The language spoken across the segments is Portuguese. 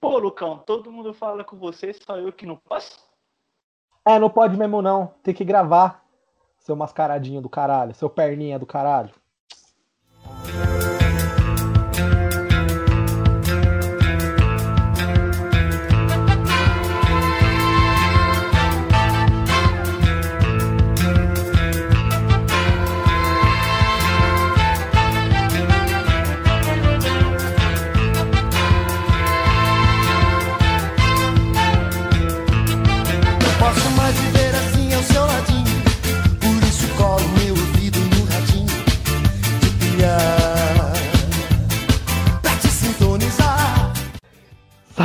Pô, Lucão, todo mundo fala com você, só eu que não posso? É, não pode mesmo não. Tem que gravar. Seu mascaradinho do caralho, seu perninha do caralho.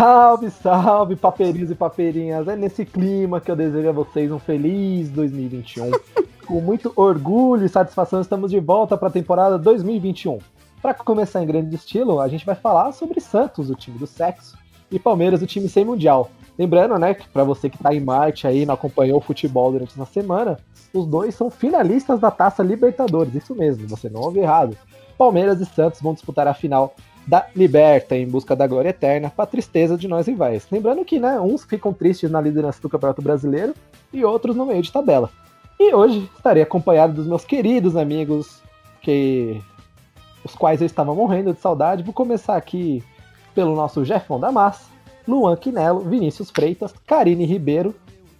Salve, salve, papeirinhos e papeirinhas. É nesse clima que eu desejo a vocês um feliz 2021. Com muito orgulho e satisfação, estamos de volta para a temporada 2021. Para começar em grande estilo, a gente vai falar sobre Santos, o time do sexo, e Palmeiras, o time sem mundial. Lembrando, né, que para você que está em Marte aí, não acompanhou o futebol durante uma semana, os dois são finalistas da Taça Libertadores. Isso mesmo, você não ouviu errado. Palmeiras e Santos vão disputar a final da Liberta em busca da glória eterna, para tristeza de nós rivais. Lembrando que, né, uns ficam tristes na liderança do Campeonato Brasileiro e outros no meio de tabela. E hoje estarei acompanhado dos meus queridos amigos, que os quais eu estava morrendo de saudade. Vou começar aqui pelo nosso Jefão da Massa, Luan Quinelo, Vinícius Freitas, Karine Ribeiro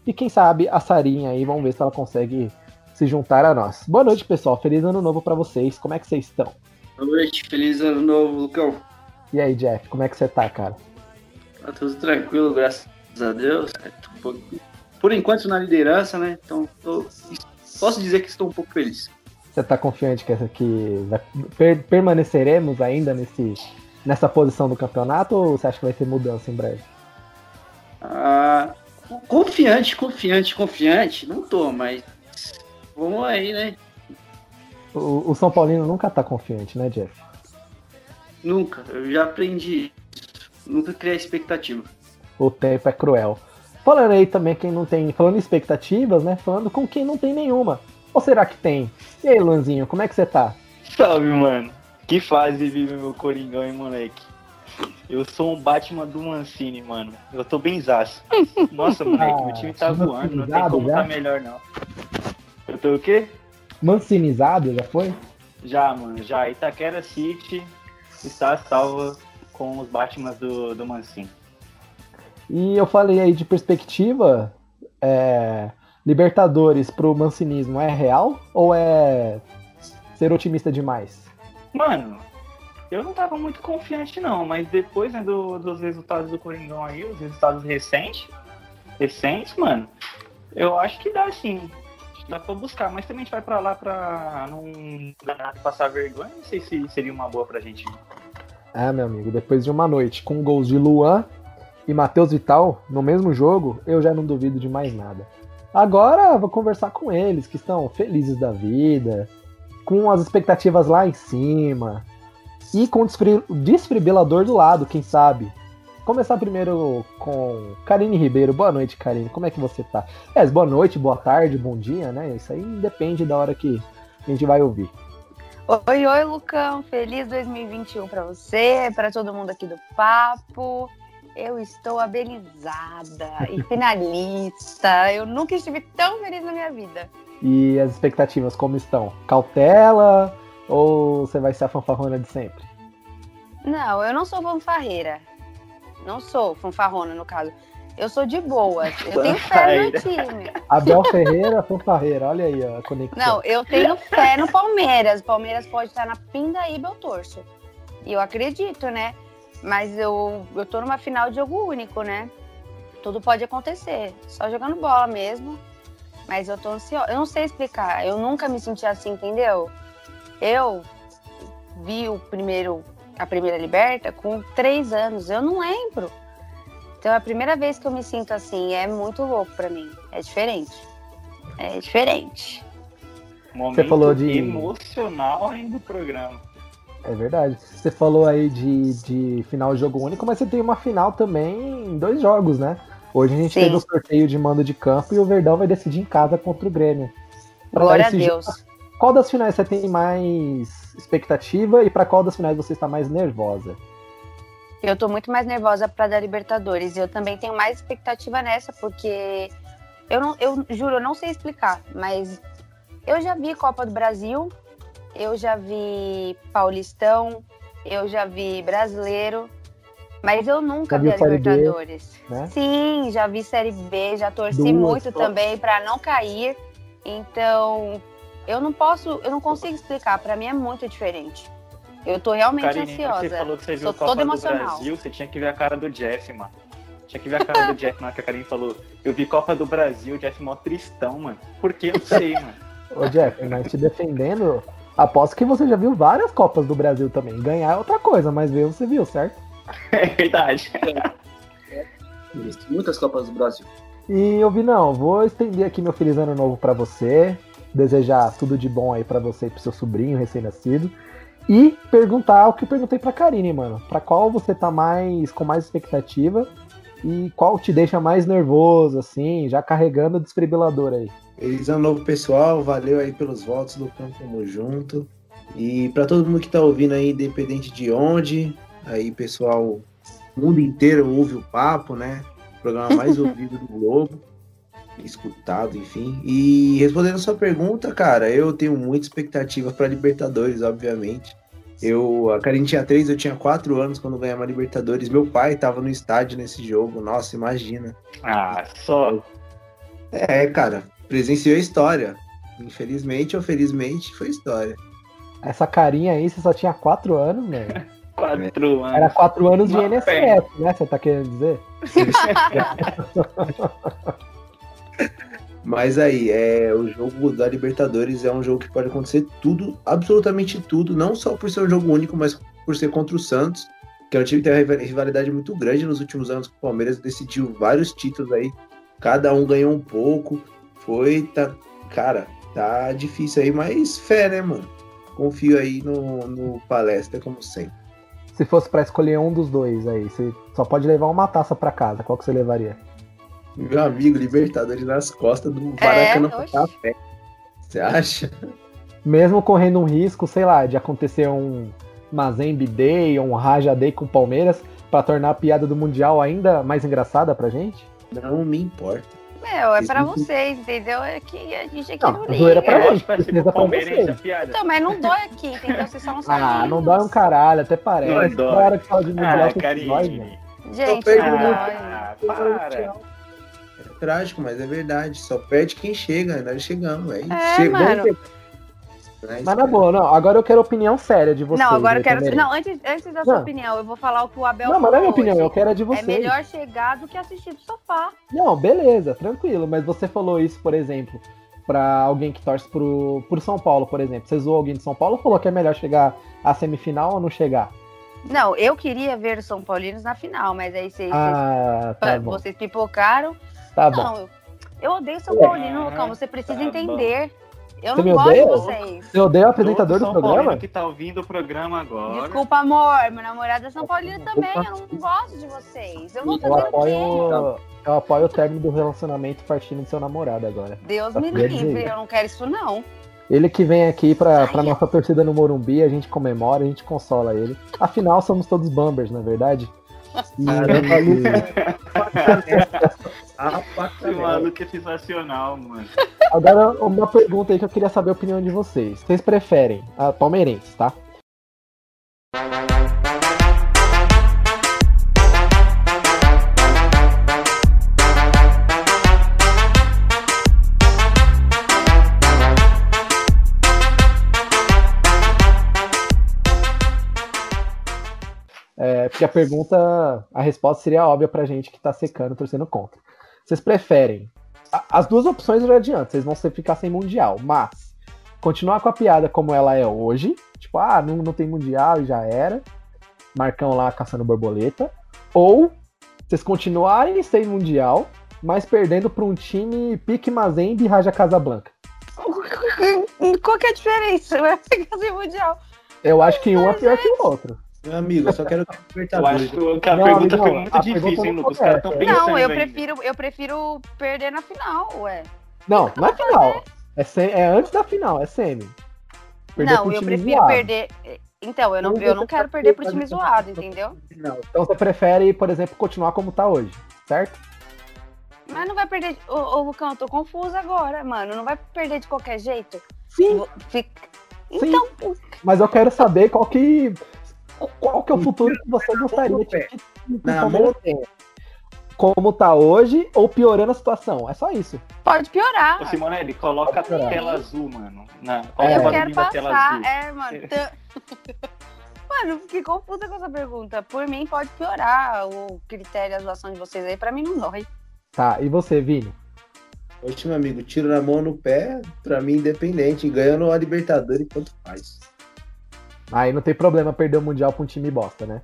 e quem sabe a Sarinha aí, vamos ver se ela consegue se juntar a nós. Boa noite, pessoal. Feliz ano novo para vocês. Como é que vocês estão? Boa noite, feliz ano novo, Lucão. E aí, Jeff, como é que você tá, cara? Tá tudo tranquilo, graças a Deus. Por enquanto na liderança, né? Então tô- posso dizer que estou um pouco feliz. Você tá confiante que essa aqui per- permaneceremos ainda nesse, nessa posição do campeonato ou você acha que vai ter mudança em breve? Ah, confiante, confiante, confiante. Não tô, mas vamos aí, né? O, o São Paulino nunca tá confiante, né, Jeff? Nunca. Eu já aprendi isso. Nunca criar expectativa. O tempo é cruel. Falando aí também quem não tem. Falando em expectativas, né? Falando com quem não tem nenhuma. Ou será que tem? E aí, Luanzinho, como é que você tá? Salve, mano. Que fase vive meu Coringão, hein, moleque? Eu sou um Batman do Mancini, mano. Eu tô benzaço. Nossa, moleque, meu time tá Ah, voando. Não tem como já? tá melhor, não. Eu tô o quê? Mancinizado, já foi? Já, mano. Já. Itaquera City está salva com os Batmans do, do Mancini. E eu falei aí de perspectiva. é, Libertadores pro mancinismo é real ou é ser otimista demais? Mano, eu não tava muito confiante, não. Mas depois né, do- dos resultados do Coringão aí, os resultados recentes, recentes, mano, eu acho que dá sim. Dá pra buscar, mas também a gente vai pra lá pra não ganhar e passar vergonha. Não sei se seria uma boa pra gente. Ah, meu amigo, depois de uma noite com gols de Luan e Matheus Vital no mesmo jogo, eu já não duvido de mais nada. Agora vou conversar com eles, que estão felizes da vida, com as expectativas lá em cima e com o desfibrilador do lado, quem sabe. Começar primeiro com Karine Ribeiro. Boa noite, Karine. Como é que você tá? É, boa noite, boa tarde, bom dia, né? Isso aí depende da hora que a gente vai ouvir. Oi, oi, Lucão. Feliz 2021 para você, para todo mundo aqui do papo. Eu estou abelizada e finalista. Eu nunca estive tão feliz na minha vida. E as expectativas como estão? Cautela ou você vai ser a fanfarrona de sempre? Não, eu não sou fanfarreira. Não sou fanfarrona, no caso. Eu sou de boa. Eu tenho fé no time. Abel Ferreira, fanfarreira, olha aí a conexão. Não, eu tenho fé no Palmeiras. O Palmeiras pode estar na pindaíba, eu torço. E eu acredito, né? Mas eu, eu tô numa final de jogo único, né? Tudo pode acontecer. Só jogando bola mesmo. Mas eu tô ansiosa. Eu não sei explicar. Eu nunca me senti assim, entendeu? Eu vi o primeiro, a primeira liberta com três anos. Eu não lembro. Então é a primeira vez que eu me sinto assim. É muito louco pra mim. É diferente. É diferente. Momento falou de- emocional aí do programa. É verdade. Você falou aí de, de final de jogo único, mas você tem uma final também em dois jogos, né? Hoje a gente Sim. teve o sorteio de mando de campo e o Verdão vai decidir em casa contra o Grêmio. Pra Glória a Deus. jogo, Qual das finais você tem mais expectativa e pra qual das finais você está mais nervosa? Eu tô muito mais nervosa pra dar Libertadores. Eu também tenho mais expectativa nessa, porque eu não, eu juro, eu não sei explicar, mas eu já vi Copa do Brasil, eu já vi Paulistão, eu já vi Brasileiro, mas eu nunca Já vi a Série B, Libertadores. né? Sim, já vi Série B, já torci Duas muito também pra não cair. Então, eu não posso, eu não consigo explicar. Pra mim é muito diferente. Eu tô realmente Karine, ansiosa. você falou que você viu Sou Copa toda do emocional. Brasil, você tinha que ver a cara do Jeff, mano. Tinha que ver a cara do Jeff na hora que a Karine falou. Eu vi Copa do Brasil, o Jeff mó tristão, mano. Por que? Eu não sei, mano. Ô, Jeff, mas te defendendo, aposto que você já viu várias Copas do Brasil também. Ganhar é outra coisa, mas ver você viu, certo? É verdade. Isso, Muitas Copas do Brasil. E eu vi, não, vou estender aqui meu feliz ano novo pra você, desejar tudo de bom aí pra você e pro seu sobrinho recém-nascido. E perguntar o que eu perguntei pra Karine, mano. Pra qual você tá mais com mais expectativa e qual te deixa mais nervoso, assim, já carregando o desfibrilador aí. Feliz ano novo, pessoal. Valeu aí pelos votos do Campo Tamo Junto. E pra todo mundo que tá ouvindo aí, independente de onde, aí, pessoal, o mundo inteiro ouve o papo, né? Programa mais ouvido do Globo. Escutado, enfim. E respondendo a sua pergunta, cara, eu tenho muita expectativa pra Libertadores, obviamente. Eu, a Karine tinha três, eu tinha quatro anos quando ganhamos a Libertadores. Meu pai tava no estádio nesse jogo. Nossa, imagina. Ah, só. É, cara, presenciou a história. Infelizmente ou felizmente, foi história. Essa carinha aí, você só tinha quatro anos, né? Quatro anos. Era quatro anos de Uma INSS, perna. né? Você tá querendo dizer? Mas aí, é, o jogo da Libertadores é um jogo que pode acontecer tudo, absolutamente tudo, não só por ser um jogo único, mas por ser contra o Santos, que é um time que tem uma rival- rivalidade muito grande nos últimos anos com o Palmeiras, decidiu vários títulos aí, cada um ganhou um pouco, foi, tá, cara, tá difícil aí, mas fé, né, mano? Confio aí no, no palestra, como sempre. Se fosse pra escolher um dos dois aí, você só pode levar uma taça pra casa, qual que você levaria? Meu amigo, Libertadores nas costas do É, Maracanã pra café. Você acha? Mesmo correndo um risco, sei lá, de acontecer um Mazembe Day ou um Raja Day com o Palmeiras pra tornar a piada do Mundial ainda mais engraçada pra gente? Não me importa. Meu, é pra vocês, entendeu? É que a gente aqui Não, não, a zoeira é pra liga. gente. Que vai ser precisa pra Palmeirense você. a piada. Então, mas não dói aqui, entendeu? Vocês só não sabem. Ah, não dói um caralho, até parece. Não dói. hora que fala de Mundial, Ah, dói. Karine. Gente, não. Ah, para. É trágico, mas é verdade. Só perde quem chega, nós chegamos. É, É, Chegou, mano. Mas, Mas na boa, não. Agora eu quero opinião séria de vocês. Não, agora aí eu quero. também. Não, antes, antes da sua Não. opinião, eu vou falar o que o Abel Não, mas não é minha opinião, hoje. eu quero a de É vocês. melhor chegar do que assistir do sofá. Não, beleza, tranquilo. Mas você falou isso, por exemplo, pra alguém que torce pro, pro São Paulo, por exemplo. Você zoou alguém de São Paulo ou falou que é melhor chegar à semifinal ou não chegar? Não, eu queria ver os São Paulinos na final, mas aí vocês, Ah, tá vocês, bom. vocês pipocaram. Tá bom. Não, eu, eu odeio São É. Paulino, Lucão. Você precisa Tá bom. entender. Eu Você não gosto odeia? de vocês. Você odeia o apresentador do programa? Paulino que tá ouvindo o programa agora. Desculpa, amor. Meu namorado é São Paulino também. Eu não gosto de vocês. Eu vou Eu fazer o quê? apoio, eu apoio o término do relacionamento partindo do seu namorado agora. Deus Só me livre. Eu não quero isso, não. Ele que vem aqui pra, pra Ai. nossa torcida no Morumbi, a gente comemora, a gente consola ele. Afinal, somos todos Bambers, na é verdade? E- Ah, maluco é sensacional, mano. Agora, uma pergunta aí que eu queria saber a opinião de vocês. Vocês preferem a palmeirense, tá? É, porque a pergunta, a resposta seria óbvia pra gente que tá secando, torcendo contra. Vocês preferem? As duas opções eu já adianto, vocês vão ficar sem mundial, mas continuar com a piada como ela é hoje, tipo, ah, não, não tem mundial e já era, Marcão lá caçando borboleta, ou vocês continuarem sem mundial, mas perdendo pra um time Pique Mazembe e Raja Casablanca. Qual que é a diferença? Vai ficar sem mundial. Eu acho que um é pior que o outro. Meu amigo, eu só quero Eu acho que a Não, pergunta não, foi muito difícil, hein, não Lucas? Os caras estão pensando Não, eu prefiro, eu prefiro perder na final, ué. Não, não é final. É, se- é antes da final, é semi. Perder não, eu time prefiro zoado. perder. Então, eu não, eu não quero perder pro time zoado, entendeu? Não. Então você prefere, por exemplo, continuar como tá hoje, certo? Mas não vai perder. Ô, ô Lucão, eu tô confusa agora, mano. Não vai perder de qualquer jeito? Sim. Fica- Sim. Então, Mas eu quero saber qual que. Qual que é o futuro que você gostaria de Palmeiras tenha. Como tá hoje ou piorando a situação. É só isso. pode piorar. Ô, Simonelli, coloca a tela azul, mano. Na, É. Eu quero passar. azul. É, mano. Mano, fiquei confusa com essa pergunta. Por mim, pode piorar o critério, a zoação de vocês aí. Pra mim, não dói. Tá, e você, Vini? Hoje, meu amigo, tiro na mão no pé, pra mim, independente. Ganhando a Libertadores, quanto faz. Aí não tem problema perder o Mundial pra um time bosta, né?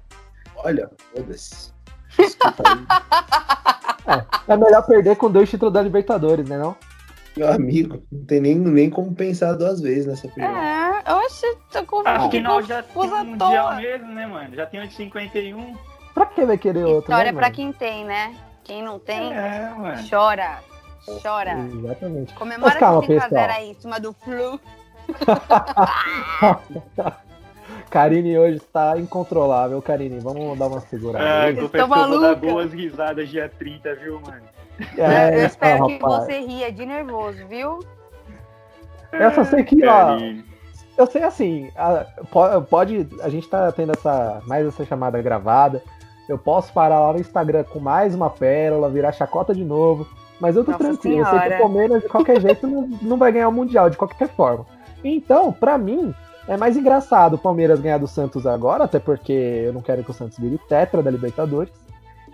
Olha, foda-se. Desculpa aí. É melhor perder com dois títulos da Libertadores, né não? Meu amigo, não tem nem, nem como pensar duas vezes nessa pergunta. É, oxe, tô confusa. Afinal, já tem um mundial mesmo, né, mano? Já tem o de 51. Pra que vai querer outro, História né, pra mano? quem tem, né? Quem não tem, É, mano. chora. Chora. Exatamente. Comemora Mas calma, esse 5x0 pessoal. aí em cima do Flu. Karine hoje está incontrolável, Karine. Vamos dar uma segurada. É, que eu vou dar boas risadas dia 30, viu, mano? É, eu espero então, que rapaz. você ria de nervoso, viu? Eu só sei que, ó, eu sei assim, a- po- pode, a gente tá tendo essa, mais essa chamada gravada. Eu posso parar lá no Instagram com mais uma pérola, virar chacota de novo. Mas eu tô Nossa tranquilo. Eu sei que o Senhora. Palmeiras, de qualquer jeito, não, não vai ganhar o Mundial, de qualquer forma. Então, pra mim, é mais engraçado o Palmeiras ganhar do Santos agora, até porque eu não quero que o Santos vire tetra da Libertadores.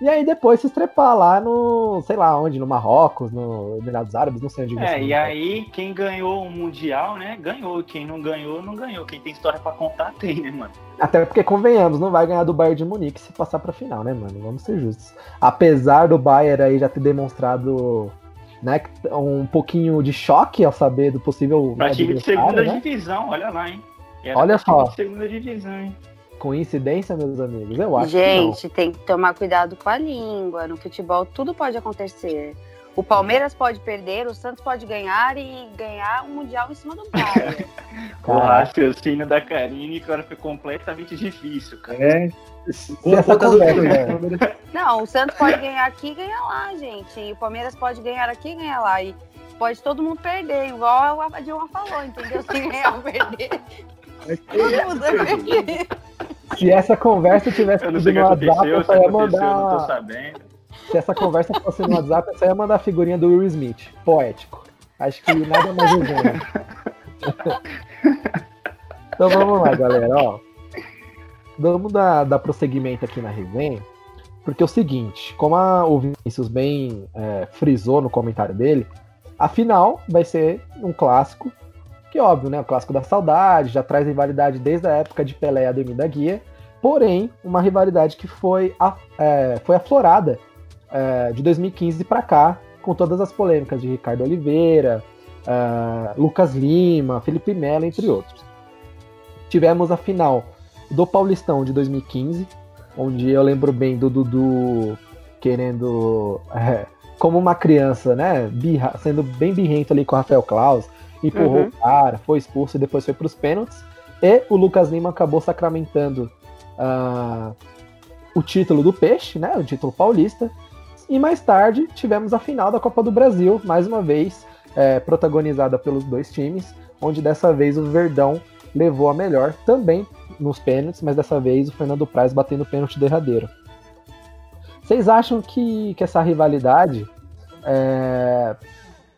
E aí depois se estrepar lá no, sei lá onde, no Marrocos, no Emirados Árabes, não sei onde. É, e aí quem ganhou o Mundial, né, ganhou. Quem não ganhou, não ganhou. Quem tem história pra contar, tem, né, mano? Até porque, convenhamos, não vai ganhar do Bayern de Munique se passar pra final, né, mano? Vamos ser justos. Apesar do Bayern aí já ter demonstrado né, um pouquinho de choque ao saber do possível Pra time de segunda né? divisão, olha lá, hein? Olha só. segunda divisão, hein? Coincidência, meus amigos? Eu acho Gente, tem que tomar cuidado com a língua. No futebol, tudo pode acontecer. O Palmeiras pode perder, o Santos pode ganhar e ganhar um Mundial em cima do Bayern. que O raciocínio da Karine, cara, foi completamente difícil, cara. É. se essa conversa, Não, o Santos pode ganhar aqui e ganhar lá, gente. E o Palmeiras pode ganhar aqui e ganhar lá. E pode todo mundo perder, igual a Dilma falou, entendeu? Se ganhar ou perder, se essa conversa tivesse Eu não sido sei no WhatsApp, eu se só ia aconteceu, eu não tô mandar. sabendo. Se essa conversa fosse no WhatsApp, eu só ia mandar a figurinha do Will Smith. Poético. Acho que nada mais urgente. então vamos lá, galera. Ó, vamos dar, dar prosseguimento aqui na resenha. Porque é o seguinte, como a, o Vinícius bem é, frisou no comentário dele, a final vai ser um clássico, que óbvio, né? O clássico da saudade, já traz rivalidade desde a época de Pelé e Ademir da Guia, porém, uma rivalidade que foi, a- é, foi aflorada é, de 2015 para cá, com todas as polêmicas de Ricardo Oliveira, é, Lucas Lima, Felipe Melo, entre outros. Tivemos a final do Paulistão de 2015, onde eu lembro bem do Dudu querendo, é, como uma criança, né, birra- sendo bem birrento ali com o Rafael Claus, empurrou Uhum. o cara, foi expulso e depois foi para os pênaltis. E o Lucas Lima acabou sacramentando ah, o título do Peixe, né, o título paulista. E mais tarde tivemos a final da Copa do Brasil, mais uma vez é, protagonizada pelos dois times, onde dessa vez o Verdão levou a melhor, também nos pênaltis, mas dessa vez o Fernando Praz batendo o pênalti derradeiro. Vocês acham que, que essa rivalidade é,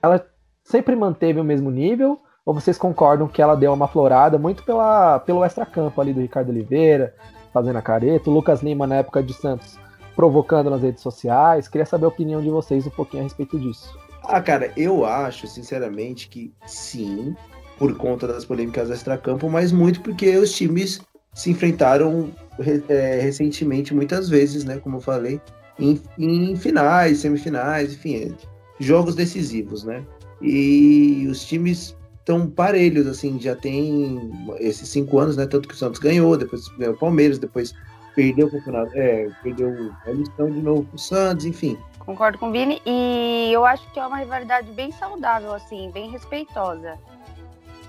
ela sempre manteve o mesmo nível? Ou vocês concordam que ela deu uma florada muito pela, pelo extracampo ali do Ricardo Oliveira, fazendo a careta, o Lucas Lima na época de Santos provocando nas redes sociais? Queria saber a opinião de vocês um pouquinho a respeito disso. Ah, cara, eu acho, sinceramente, que sim, por conta das polêmicas extracampo, mas muito porque os times se enfrentaram re- é, recentemente, muitas vezes, né? Como eu falei, em, em finais, semifinais, enfim, jogos decisivos, né? E os times estão parelhos, assim, já tem esses cinco anos, né? Tanto que o Santos ganhou, depois ganhou o Palmeiras, depois perdeu o campeonato, é, perdeu o Paulistão de novo pro Santos, enfim. Concordo com o Vini. E eu acho que é uma rivalidade bem saudável, assim, bem respeitosa.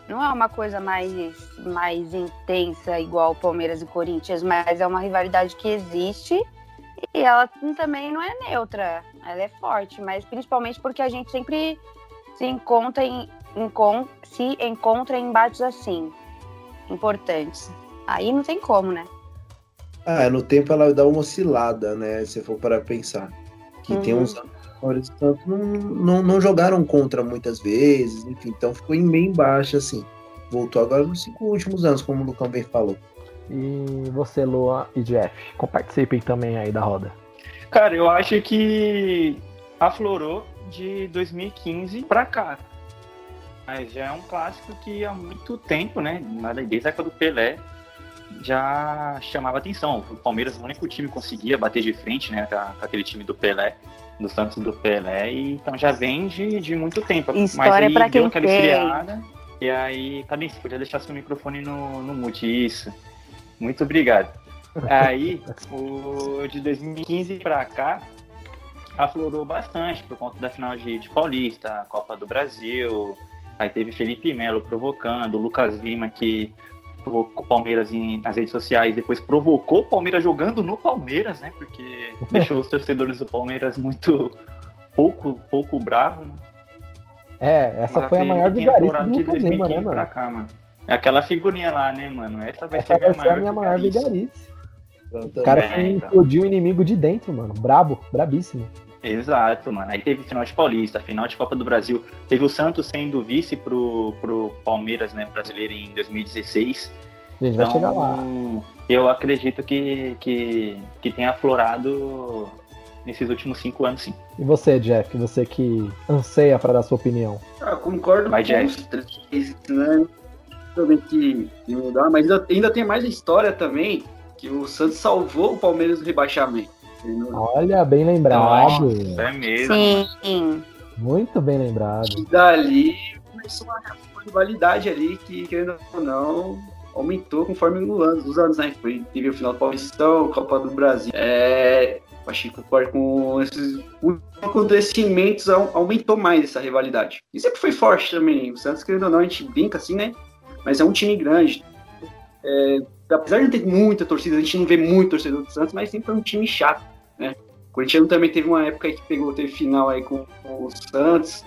não é uma coisa mais, mais intensa igual Palmeiras e Corinthians, mas é uma rivalidade que existe e ela também não é neutra, ela é forte, mas principalmente porque a gente sempre se encontra em, encon- se encontra em embates assim, importantes. Aí não tem como, né? Ah, no tempo ela dá uma oscilada, né? Se for para pensar. Que tem Uhum. uns anos que o Palmeiras Santos não, não, não jogaram contra muitas vezes, enfim, então ficou em meio embaixo, assim. Voltou agora nos cinco últimos anos, como o Lucão bem falou. E você, Lua e Jeff, participem também aí da roda. Cara, eu acho que aflorou de 2015 pra cá. Mas já é um clássico que há muito tempo, né? Desde a época do Pelé, já chamava atenção. O Palmeiras, o único time que conseguia bater de frente, né? Com aquele time do Pelé, do Santos do Pelé. E, então já vem de, de muito tempo. Mas História aí pra deu aquela tem. esfriada. E aí, cadê você podia deixar seu microfone no, no mute? Isso. Muito obrigado. Aí, o de 2015 pra cá, aflorou bastante por conta da final de, de Paulista, Copa do Brasil. Aí teve Felipe Melo provocando, Lucas Lima que provocou o Palmeiras em- nas redes sociais, depois provocou o Palmeiras jogando no Palmeiras, né? Porque deixou os torcedores do Palmeiras muito pouco, pouco bravos. Né? É, essa Mas foi a maior que aflorado do Lucas Lima, né, 2015 pra mano? cá, mano. É aquela figurinha lá, né, mano? Essa vai Essa ser vai ser a minha maior vigarice. O cara Também, foi então. explodiu o inimigo de dentro, mano. Brabo, brabíssimo. Exato, mano. Aí teve final de Paulista, final de Copa do Brasil. Teve o Santos sendo vice pro, pro Palmeiras, né, brasileiro em 2016. A gente vai Então, chegar lá. eu acredito que, que, que tenha aflorado nesses últimos cinco anos, sim. E você, Jeff, você que anseia pra dar sua opinião. Ah, concordo Vai, com Jeff. os três, né? Também que, que mudar, mas ainda, ainda tem mais história também, que o Santos salvou o Palmeiras do rebaixamento. Olha, bem lembrado. Nossa, é mesmo. Sim. Muito bem lembrado. E dali começou uma, rivalidade ali que, querendo ou não, aumentou conforme os anos, os anos, né? Foi, teve o final do Paulistão, Copa do Brasil. É, acho que concordo com esses acontecimentos, au- aumentou mais essa rivalidade. E sempre foi forte também. O Santos, querendo ou não, a gente brinca assim, né? Mas é um time grande. É, apesar de não ter muita torcida, a gente não vê muito torcedor do Santos, mas sempre foi um time chato, né? O Corinthians também teve uma época aí que pegou, teve final aí com, com o Santos.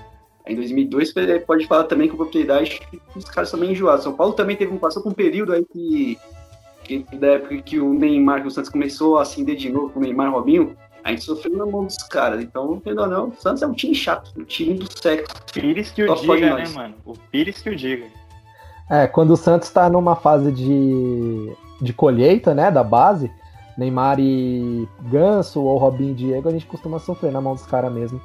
Em 2002, você pode falar também com propriedade que os caras são meio enjoados. São Paulo também teve um, passou por um período aí que, que da época que o Neymar, que o Santos começou a acender de novo com o Neymar Robinho, a gente sofreu na mão dos caras. Então, ou não, o Santos é um time chato, um time do século. Pires que o Só diga, né, mano? O Pires que o diga. É, quando o Santos tá numa fase de, de colheita, né, da base, Neymar e Ganso ou Robinho e Diego, a gente costuma sofrer na mão dos caras mesmo.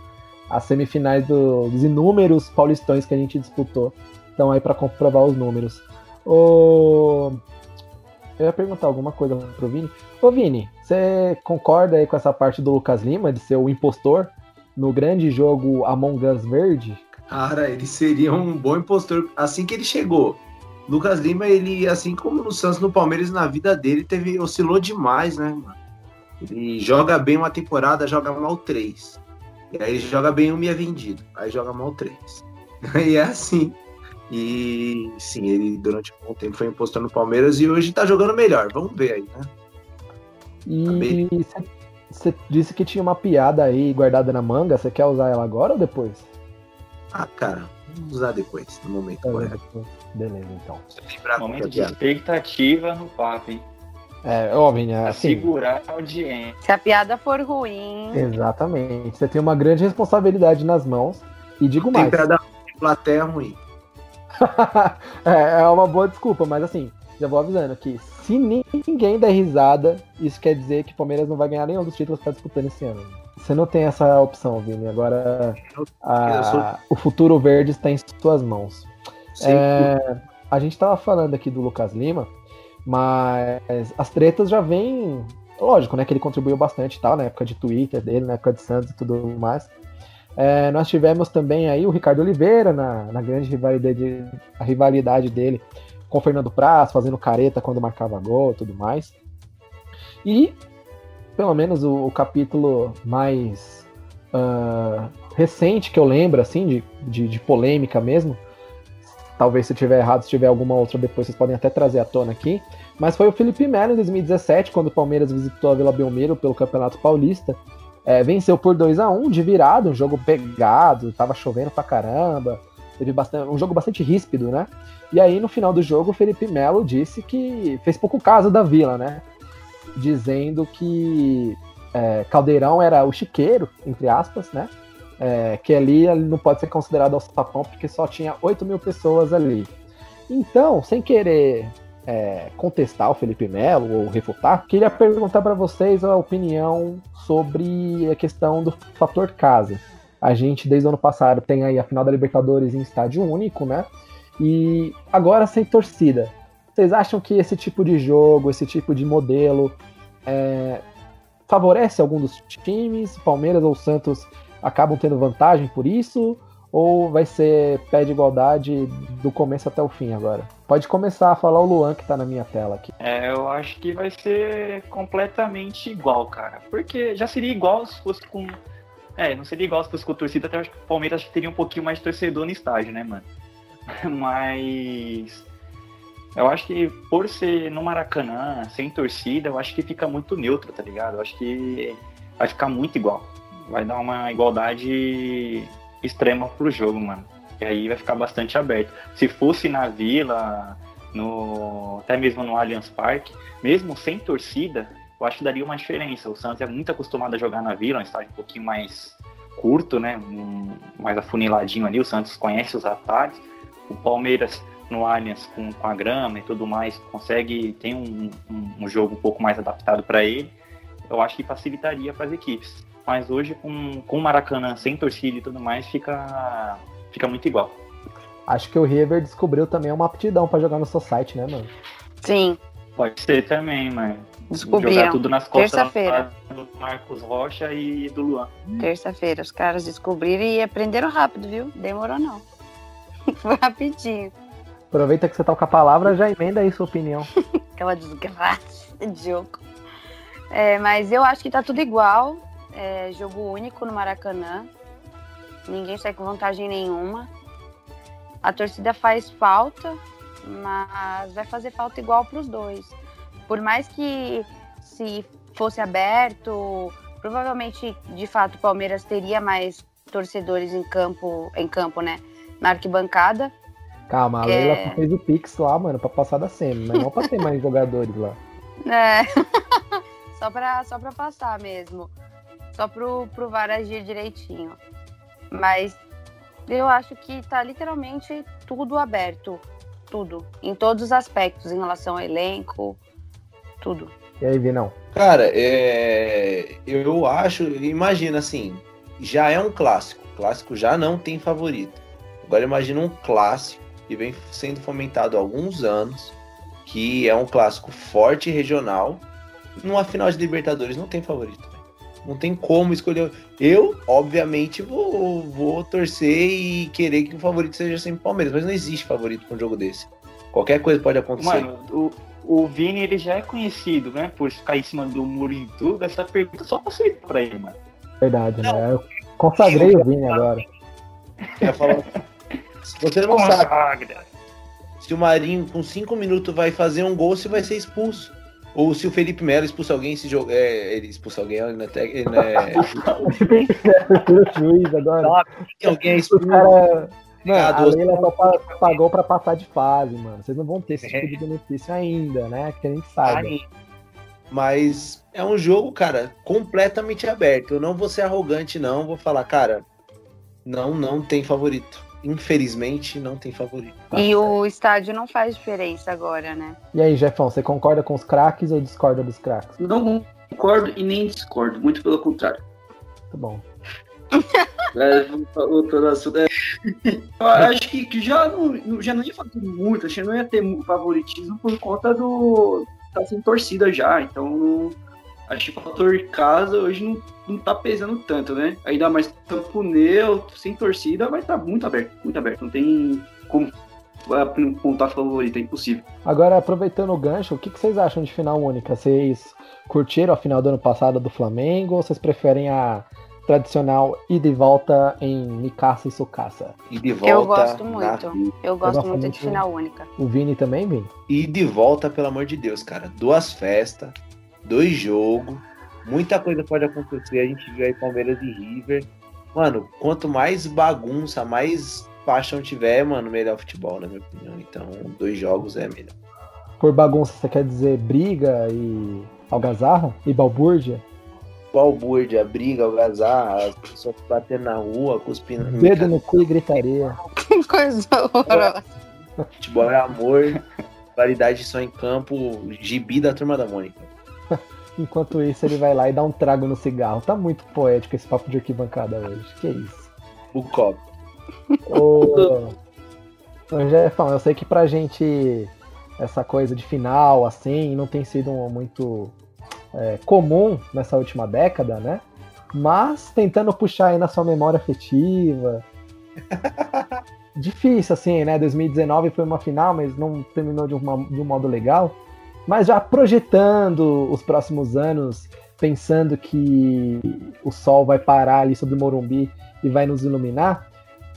As semifinais do- dos inúmeros paulistões que a gente disputou estão aí pra comprovar os números. Ô, Eu ia perguntar alguma coisa pro Vini. Ô Vini, você concorda aí com essa parte do Lucas Lima de ser o impostor no grande jogo Among Us Verde? Cara, ele seria um bom impostor assim que ele chegou. Lucas Lima, ele, assim como no Santos, no Palmeiras, na vida dele, teve oscilou demais, né, mano? Ele joga bem uma temporada, joga mal três. E aí joga bem uma e é vendido. Aí joga mal três. E é assim. E sim, ele durante um bom tempo foi impostor no Palmeiras e hoje tá jogando melhor. Vamos ver aí, né? E você disse que tinha uma piada aí guardada na manga. Você quer usar ela agora ou depois? Ah, cara, usar depois, no momento correto. Beleza, então. Lembrar Momento de piada. expectativa no papo, hein? É, ó, Vini, é Pra assim. segurar a audiência. Se a piada for ruim, Exatamente. Você tem uma grande responsabilidade nas mãos. E digo Tem mais. pra dar plateia ruim. é, é uma boa desculpa, mas assim, já vou avisando que se ninguém der risada, isso quer dizer que o Palmeiras não vai ganhar nenhum dos títulos que tá disputando esse ano. Você não tem essa opção, Vini. Agora a- o futuro verde está em suas mãos. É, a gente tava falando aqui do Lucas Lima, mas as tretas já vêm. Lógico, né? Que ele contribuiu bastante tal, na época de Twitter dele, na época de Santos e tudo mais. É, nós tivemos também aí o Ricardo Oliveira na, na grande rivalidade, a rivalidade dele com o Fernando Praz, fazendo careta quando marcava gol e tudo mais. E, pelo menos, o, o capítulo mais ah, recente que eu lembro, assim, de, de, de polêmica mesmo, talvez se tiver errado, se tiver alguma outra depois, vocês podem até trazer à tona aqui. Mas foi o Felipe Melo em 2017, quando o Palmeiras visitou a Vila Belmiro pelo Campeonato Paulista. É, venceu por 2 a 1 de virada, um jogo pegado, tava chovendo pra caramba. Teve bastante, um jogo bastante ríspido, né? E aí, no final do jogo, o Felipe Melo disse que fez pouco caso da Vila, né? Dizendo que é, Caldeirão era o chiqueiro, entre aspas, né? É, que ali não pode ser considerado alçapão porque só tinha 8 mil pessoas ali. Então, sem querer é, contestar o Felipe Melo ou refutar, queria perguntar para vocês a opinião sobre a questão do fator casa. A gente, desde o ano passado, tem aí a final da Libertadores em estádio único, né? E agora sem torcida. Vocês acham que esse tipo de jogo, esse tipo de modelo, é, favorece algum dos times? Palmeiras ou Santos acabam tendo vantagem por isso? Ou vai ser pé de igualdade do começo até o fim agora? Pode começar a falar o Luan que tá na minha tela aqui. É, eu acho que vai ser completamente igual, cara. Porque já seria igual se fosse com. É, não seria igual se fosse com torcida, até acho que o Palmeiras teria um pouquinho mais torcedor no estádio, né, mano? Mas. Eu acho que por ser no Maracanã, sem torcida, eu acho que fica muito neutro, tá ligado? Eu acho que vai ficar muito igual. Vai dar uma igualdade extrema pro jogo, mano. E aí vai ficar bastante aberto. Se fosse na Vila, no até mesmo no Allianz Parque, mesmo sem torcida, eu acho que daria uma diferença. O Santos é muito acostumado a jogar na Vila, um estádio um pouquinho mais curto, né? Um, mais afuniladinho ali. O Santos conhece os atalhos. O Palmeiras no Allianz com, com a grama e tudo mais consegue tem um, um, um jogo um pouco mais adaptado para ele. Eu acho que facilitaria para as equipes. Mas hoje com, com o Maracanã sem torcida e tudo mais fica fica muito igual. Acho que o River descobriu também uma aptidão para jogar no Society, né, mano? Sim, Pode ser também, mas jogar descobriram. tudo nas costas Terça-feira. do Marcos Rocha e do Luan. Terça-feira, os caras descobriram e aprenderam rápido, viu? Demorou não. Foi rapidinho. Aproveita que você tá com a palavra, já emenda aí sua opinião. Aquela desgraça de jogo. É, mas eu acho que tá tudo igual. É, jogo único no Maracanã. Ninguém sai com vantagem nenhuma. A torcida faz falta, mas vai fazer falta igual para os dois. Por mais que se fosse aberto, provavelmente de fato o Palmeiras teria mais torcedores em campo, em campo, né? Na arquibancada. Calma, a É. Leila só fez o Pix lá, mano, pra passar da semi, mas não pra ter mais jogadores lá. É. só para só pra passar mesmo. Só pro, pro VAR agir direitinho. Mas eu acho que tá literalmente tudo aberto. Tudo. Em todos os aspectos, em relação ao elenco, tudo. E aí, Vinão? Cara, é, eu acho, imagina assim, já é um clássico. Clássico já não tem favorito. Agora imagina um clássico que vem sendo fomentado há alguns anos, que é um clássico forte e regional. Numa final de Libertadores não tem favorito. velho. Não tem como escolher. Eu, obviamente, vou, vou torcer e querer que o favorito seja sempre o Palmeiras, mas não existe favorito para um jogo desse. Qualquer coisa pode acontecer. Mano, o, o Vini ele já é conhecido, né? Por ficar em cima do muro em tudo. Essa pergunta só facilita pra ele, mano. Verdade, né? Eu consagrei o Vini agora. Eu ia falar- Se você não sabe Consagra. se o Marinho com 5 minutos vai fazer um gol, se vai ser expulso. Ou se o Felipe Melo expulsa alguém, se jogo, é, ele expulsa alguém, ele não é, tec- ele não é- o juiz agora. alguém é expulso. caras. Mano, a Leila só pa- pagou pra passar de fase, mano. Vocês não vão ter esse tipo de benefício ainda, né? Que a gente sabe. Mas é um jogo, cara, completamente aberto. Eu não vou ser arrogante, não. Vou falar, cara, não, não tem favorito. Infelizmente, não tem favorito. E o estádio não faz diferença agora, né? E aí, Jefão, você concorda com os craques ou discorda dos craques? Não concordo e nem discordo, muito pelo contrário. Tá bom. É, voltando ao assunto, é, eu acho que, que já, não, já não ia fazer muito, acho que não ia ter favoritismo por conta do. tá sem torcida já, então não- acho que o fator casa hoje não, não tá pesando tanto, né? Ainda mais campo neutro, sem torcida, vai estar muito aberto, muito aberto, não tem como ah, contar favorito, é impossível. Agora, aproveitando o gancho, o que, que vocês acham de final única? Vocês curtiram a final do ano passado do Flamengo ou vocês preferem a, tradicional ida e volta em Mikasa e Sukasa. E de volta. Eu gosto na muito. fila. Eu gosto gosto muito muito. de final única. O Vini também, Vini? E de volta, pelo amor de Deus, cara. Duas festas, dois jogos, muita coisa pode acontecer. A gente viu aí Palmeiras e River. Mano, quanto mais bagunça, mais paixão tiver, mano, melhor futebol, na minha opinião. Então, dois jogos é melhor. Por bagunça, você quer dizer briga e algazarra? E balbúrdia? Balbúrdia, briga, algazarra, as pessoas batendo na rua, cuspindo. Dedo no cu e gritaria. Coisa horrorosa. Futebol é amor, qualidade só em campo, gibi da turma da Mônica. Enquanto isso, ele vai lá e dá um trago no cigarro. Tá muito poético esse papo de arquibancada hoje. Que isso. O copo. Ô, ô, Jefão, eu sei que pra gente essa coisa de final, assim, não tem sido muito é, comum nessa última década, né? Mas tentando puxar aí na sua memória afetiva. Difícil, assim, né? 2019 foi uma final, mas não terminou de, uma- de um modo legal. Mas já projetando os próximos anos, pensando que o sol vai parar ali sobre o Morumbi e vai nos iluminar,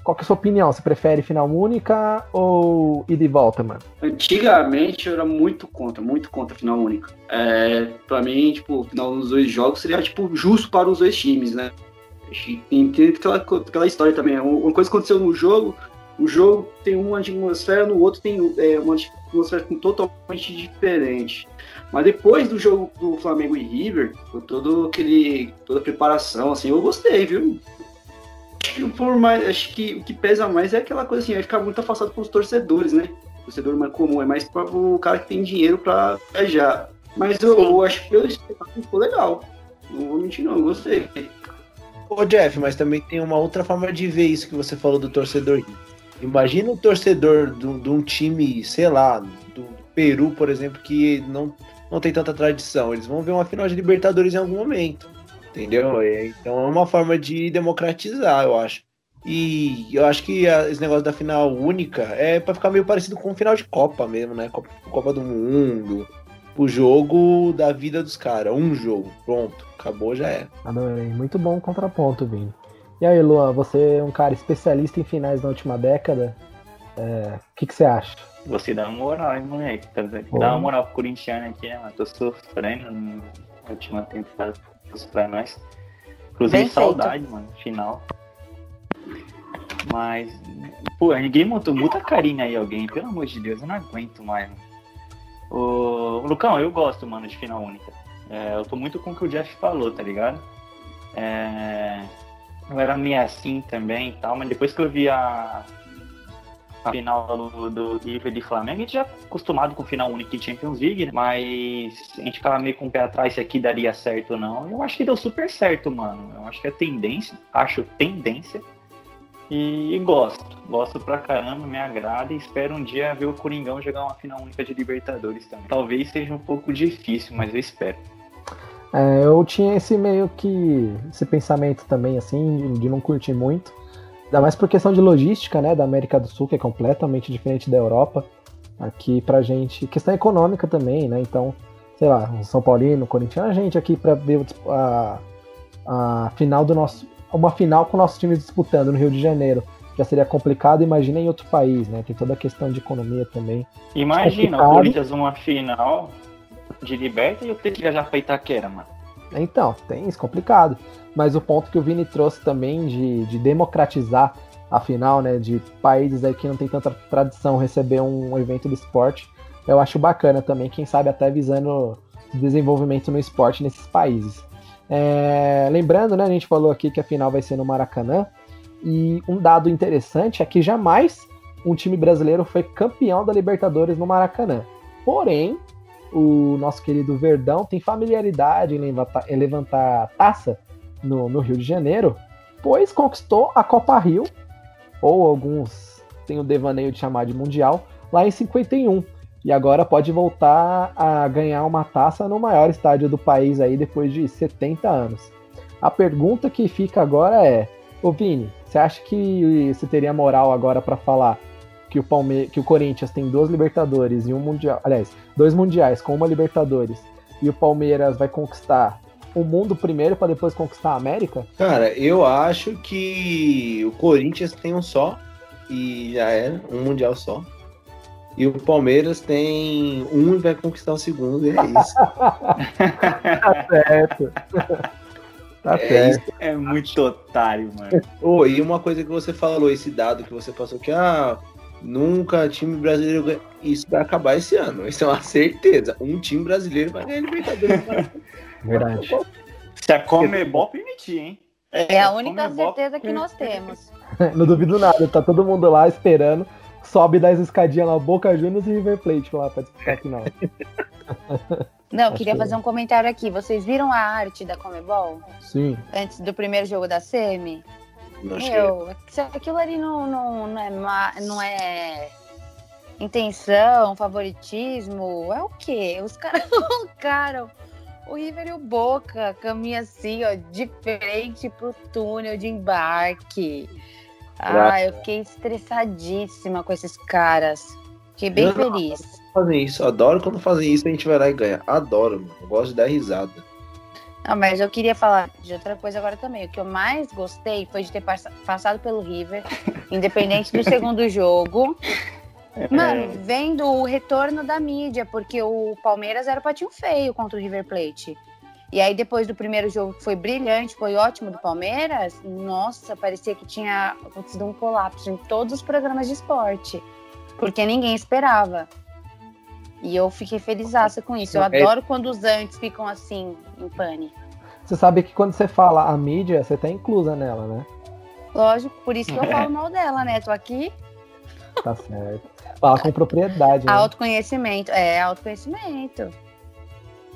qual que é a sua opinião? Você prefere final única ou ida e volta, mano? Antigamente eu era muito contra, muito contra final única. É, pra mim, tipo, final dos dois jogos seria, tipo, justo para os dois times, né? Tem aquela, aquela história também. Uma coisa aconteceu no jogo, o jogo tem uma atmosfera, no outro tem é, uma atmosfera totalmente diferente. Mas depois do jogo do Flamengo e River, com todo aquele, toda a preparação, assim, eu gostei, viu? Acho que, por mais, acho que o que pesa mais é aquela coisa assim, vai ficar muito afastado com os torcedores, né? O torcedor mais comum, é mais para o cara que tem dinheiro para viajar. Mas eu, eu acho que pelo espetáculo ficou legal. Não vou mentir, não, eu gostei. Ô Jeff, mas também tem uma outra forma de ver isso que você falou do torcedor. Imagina o torcedor de um- um time, sei lá, do, Peru, por exemplo, que não, não tem tanta tradição. Eles vão ver uma final de Libertadores em algum momento. Entendeu? É, Então é uma forma de democratizar, eu acho. E eu acho que a- esse negócio da final única é pra ficar meio parecido com o final de Copa mesmo, né? Copa, Copa do Mundo. O jogo da vida dos caras. Um jogo. Pronto. Acabou, já era. Adorei. Muito bom contraponto, Vini. E aí, Luan, você é um cara especialista em finais da última década. É, O que, que você acha? Você dá uma moral, hein, moleque? Tá. Dá uma moral pro corintiano aqui, né, mano? Tô sofrendo na última temporada pra nós. Inclusive, Bem feito. saudade, mano, final. Mas, pô, ninguém montou muita carinha aí, alguém. Pelo amor de Deus, eu não aguento mais, mano. Ô, Lucão, eu gosto, mano, de final única. É, eu tô muito com o que o Jeff falou, tá ligado? É, eu era meio assim também e tal, mas depois que eu vi a, a final do, do River e Flamengo, a gente já é acostumado com final único de Champions League, né? mas a gente ficava meio com o pé atrás se aqui daria certo ou não. Eu acho que deu super certo, mano. Eu acho que é tendência, acho tendência. E, e gosto, gosto pra caramba, me agrada e espero um dia ver o Coringão jogar uma final única de Libertadores também. Talvez seja um pouco difícil, mas eu espero. É, eu tinha esse meio que. esse pensamento também, assim, de, não curtir muito. Ainda mais por questão de logística, né, da América do Sul, que é completamente diferente da Europa. Aqui pra gente. Questão econômica também, né? Então, sei lá, São Paulino, Corinthians, a gente aqui pra ver a, a final do nosso. Uma final com o nosso time disputando no Rio de Janeiro. Já seria complicado, imagina em outro país, né? Tem toda a questão de economia também. Imagina Complicado. o Corinthians uma final de Liberta e eu ter que viajar pra Itaquera, mano. Então, tem isso, complicado. Mas o ponto que o Vini trouxe também de, de democratizar a final, né? De países aí que não tem tanta tradição receber um evento do esporte, eu acho bacana também, quem sabe até visando desenvolvimento no esporte nesses países. É, lembrando, né, a gente falou aqui que a final vai ser no Maracanã, e um dado interessante é que jamais um time brasileiro foi campeão da Libertadores no Maracanã. Porém, o nosso querido Verdão tem familiaridade em levantar, em levantar taça no, no Rio de Janeiro, pois conquistou a Copa Rio, ou alguns têm o devaneio de chamar de Mundial, lá em 51. E agora pode voltar a ganhar uma taça no maior estádio do país aí depois de 70 anos. A pergunta que fica agora é: Ô Vini, você acha que você teria moral agora para falar que o, Palme que o Corinthians tem duas Libertadores e um Mundial, aliás, dois Mundiais com uma Libertadores, e o Palmeiras vai conquistar o mundo primeiro pra depois conquistar a América? Cara, eu acho que o Corinthians tem um só e já era, um mundial só. E o Palmeiras tem um e vai conquistar o segundo, e é isso. Tá certo. tá É certo. É muito otário, mano. Ô, e uma coisa que você falou, esse dado que você passou que ah, nunca time brasileiro ganha. Isso vai acabar esse ano. Isso é uma certeza. Um time brasileiro vai ganhar a Libertadores. Verdade. Se a Comebol permitir, hein? É a única Comebol- certeza que nós temos. Não duvido nada, tá todo mundo lá esperando. Sobe das escadinhas lá, Boca Juniors e River Plate lá pra disputar a final. Não, eu Acho queria que- fazer um comentário aqui. Vocês viram a arte da Comebol? Sim. Antes do primeiro jogo da Semi? Não. Meu, se aquilo ali não, não, não, é, ma- não é intenção, favoritismo, é o quê? Os caras colocaram o River e o Boca caminha assim, ó, de frente pro túnel de embarque. Ah, eu fiquei estressadíssima com esses caras. Fiquei bem feliz. Fazem isso, adoro quando fazem isso a gente vai lá e ganha. Adoro, mano. Eu gosto de dar risada. Não, mas eu queria falar de outra coisa agora também. O que eu mais gostei foi de ter passa- passado pelo River, independente do segundo jogo. Mano, vendo o retorno da mídia, porque o Palmeiras era o patinho feio contra o River Plate. E aí, depois do primeiro jogo, que foi brilhante, foi ótimo do Palmeiras, nossa, parecia que tinha acontecido um colapso em todos os programas de esporte. Porque ninguém esperava. E eu fiquei felizaça com isso. Eu É- adoro quando os antes ficam assim, em pane. Você sabe que quando você fala a mídia, você tá inclusa nela, né? Lógico, por isso que eu É. falo mal dela, né? Tô aqui. Tá certo. Fala com propriedade, né? Autoconhecimento. É, autoconhecimento.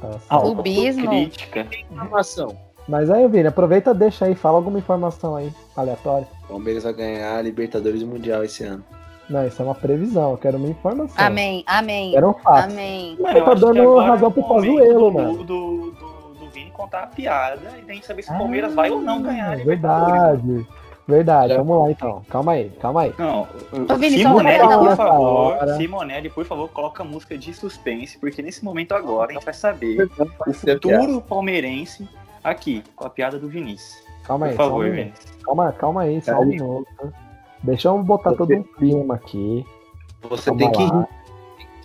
Tá certo. Clubismo. Crítica. Informação. Mas aí, Vini, aproveita e deixa aí, fala alguma informação aí, aleatória. O Palmeiras vai ganhar a Libertadores e o Mundial esse ano. Não, isso é uma previsão, eu quero uma informação. Amém, amém, Quero um fato. amém. Mano, eu tá que dando razão é pro Pazuello, do- mano. Do, do, do Vini contar a piada e daí saber se o Palmeiras vai ou não ganhar. Ah. Verdade. Verdade, Já. vamos lá então. Calma aí, calma aí. Não, Ô, Vini, Simonelli, por favor, Hora. Simonelli, por favor, coloca a música de suspense, porque nesse momento agora a gente vai saber o é futuro palmeirense aqui, com a piada do Vinícius. Calma Por aí, um favor. Vinícius. calma, calma aí, só um minuto. Deixa eu botar todo um clima aqui. Você Calma tem que lá. rir.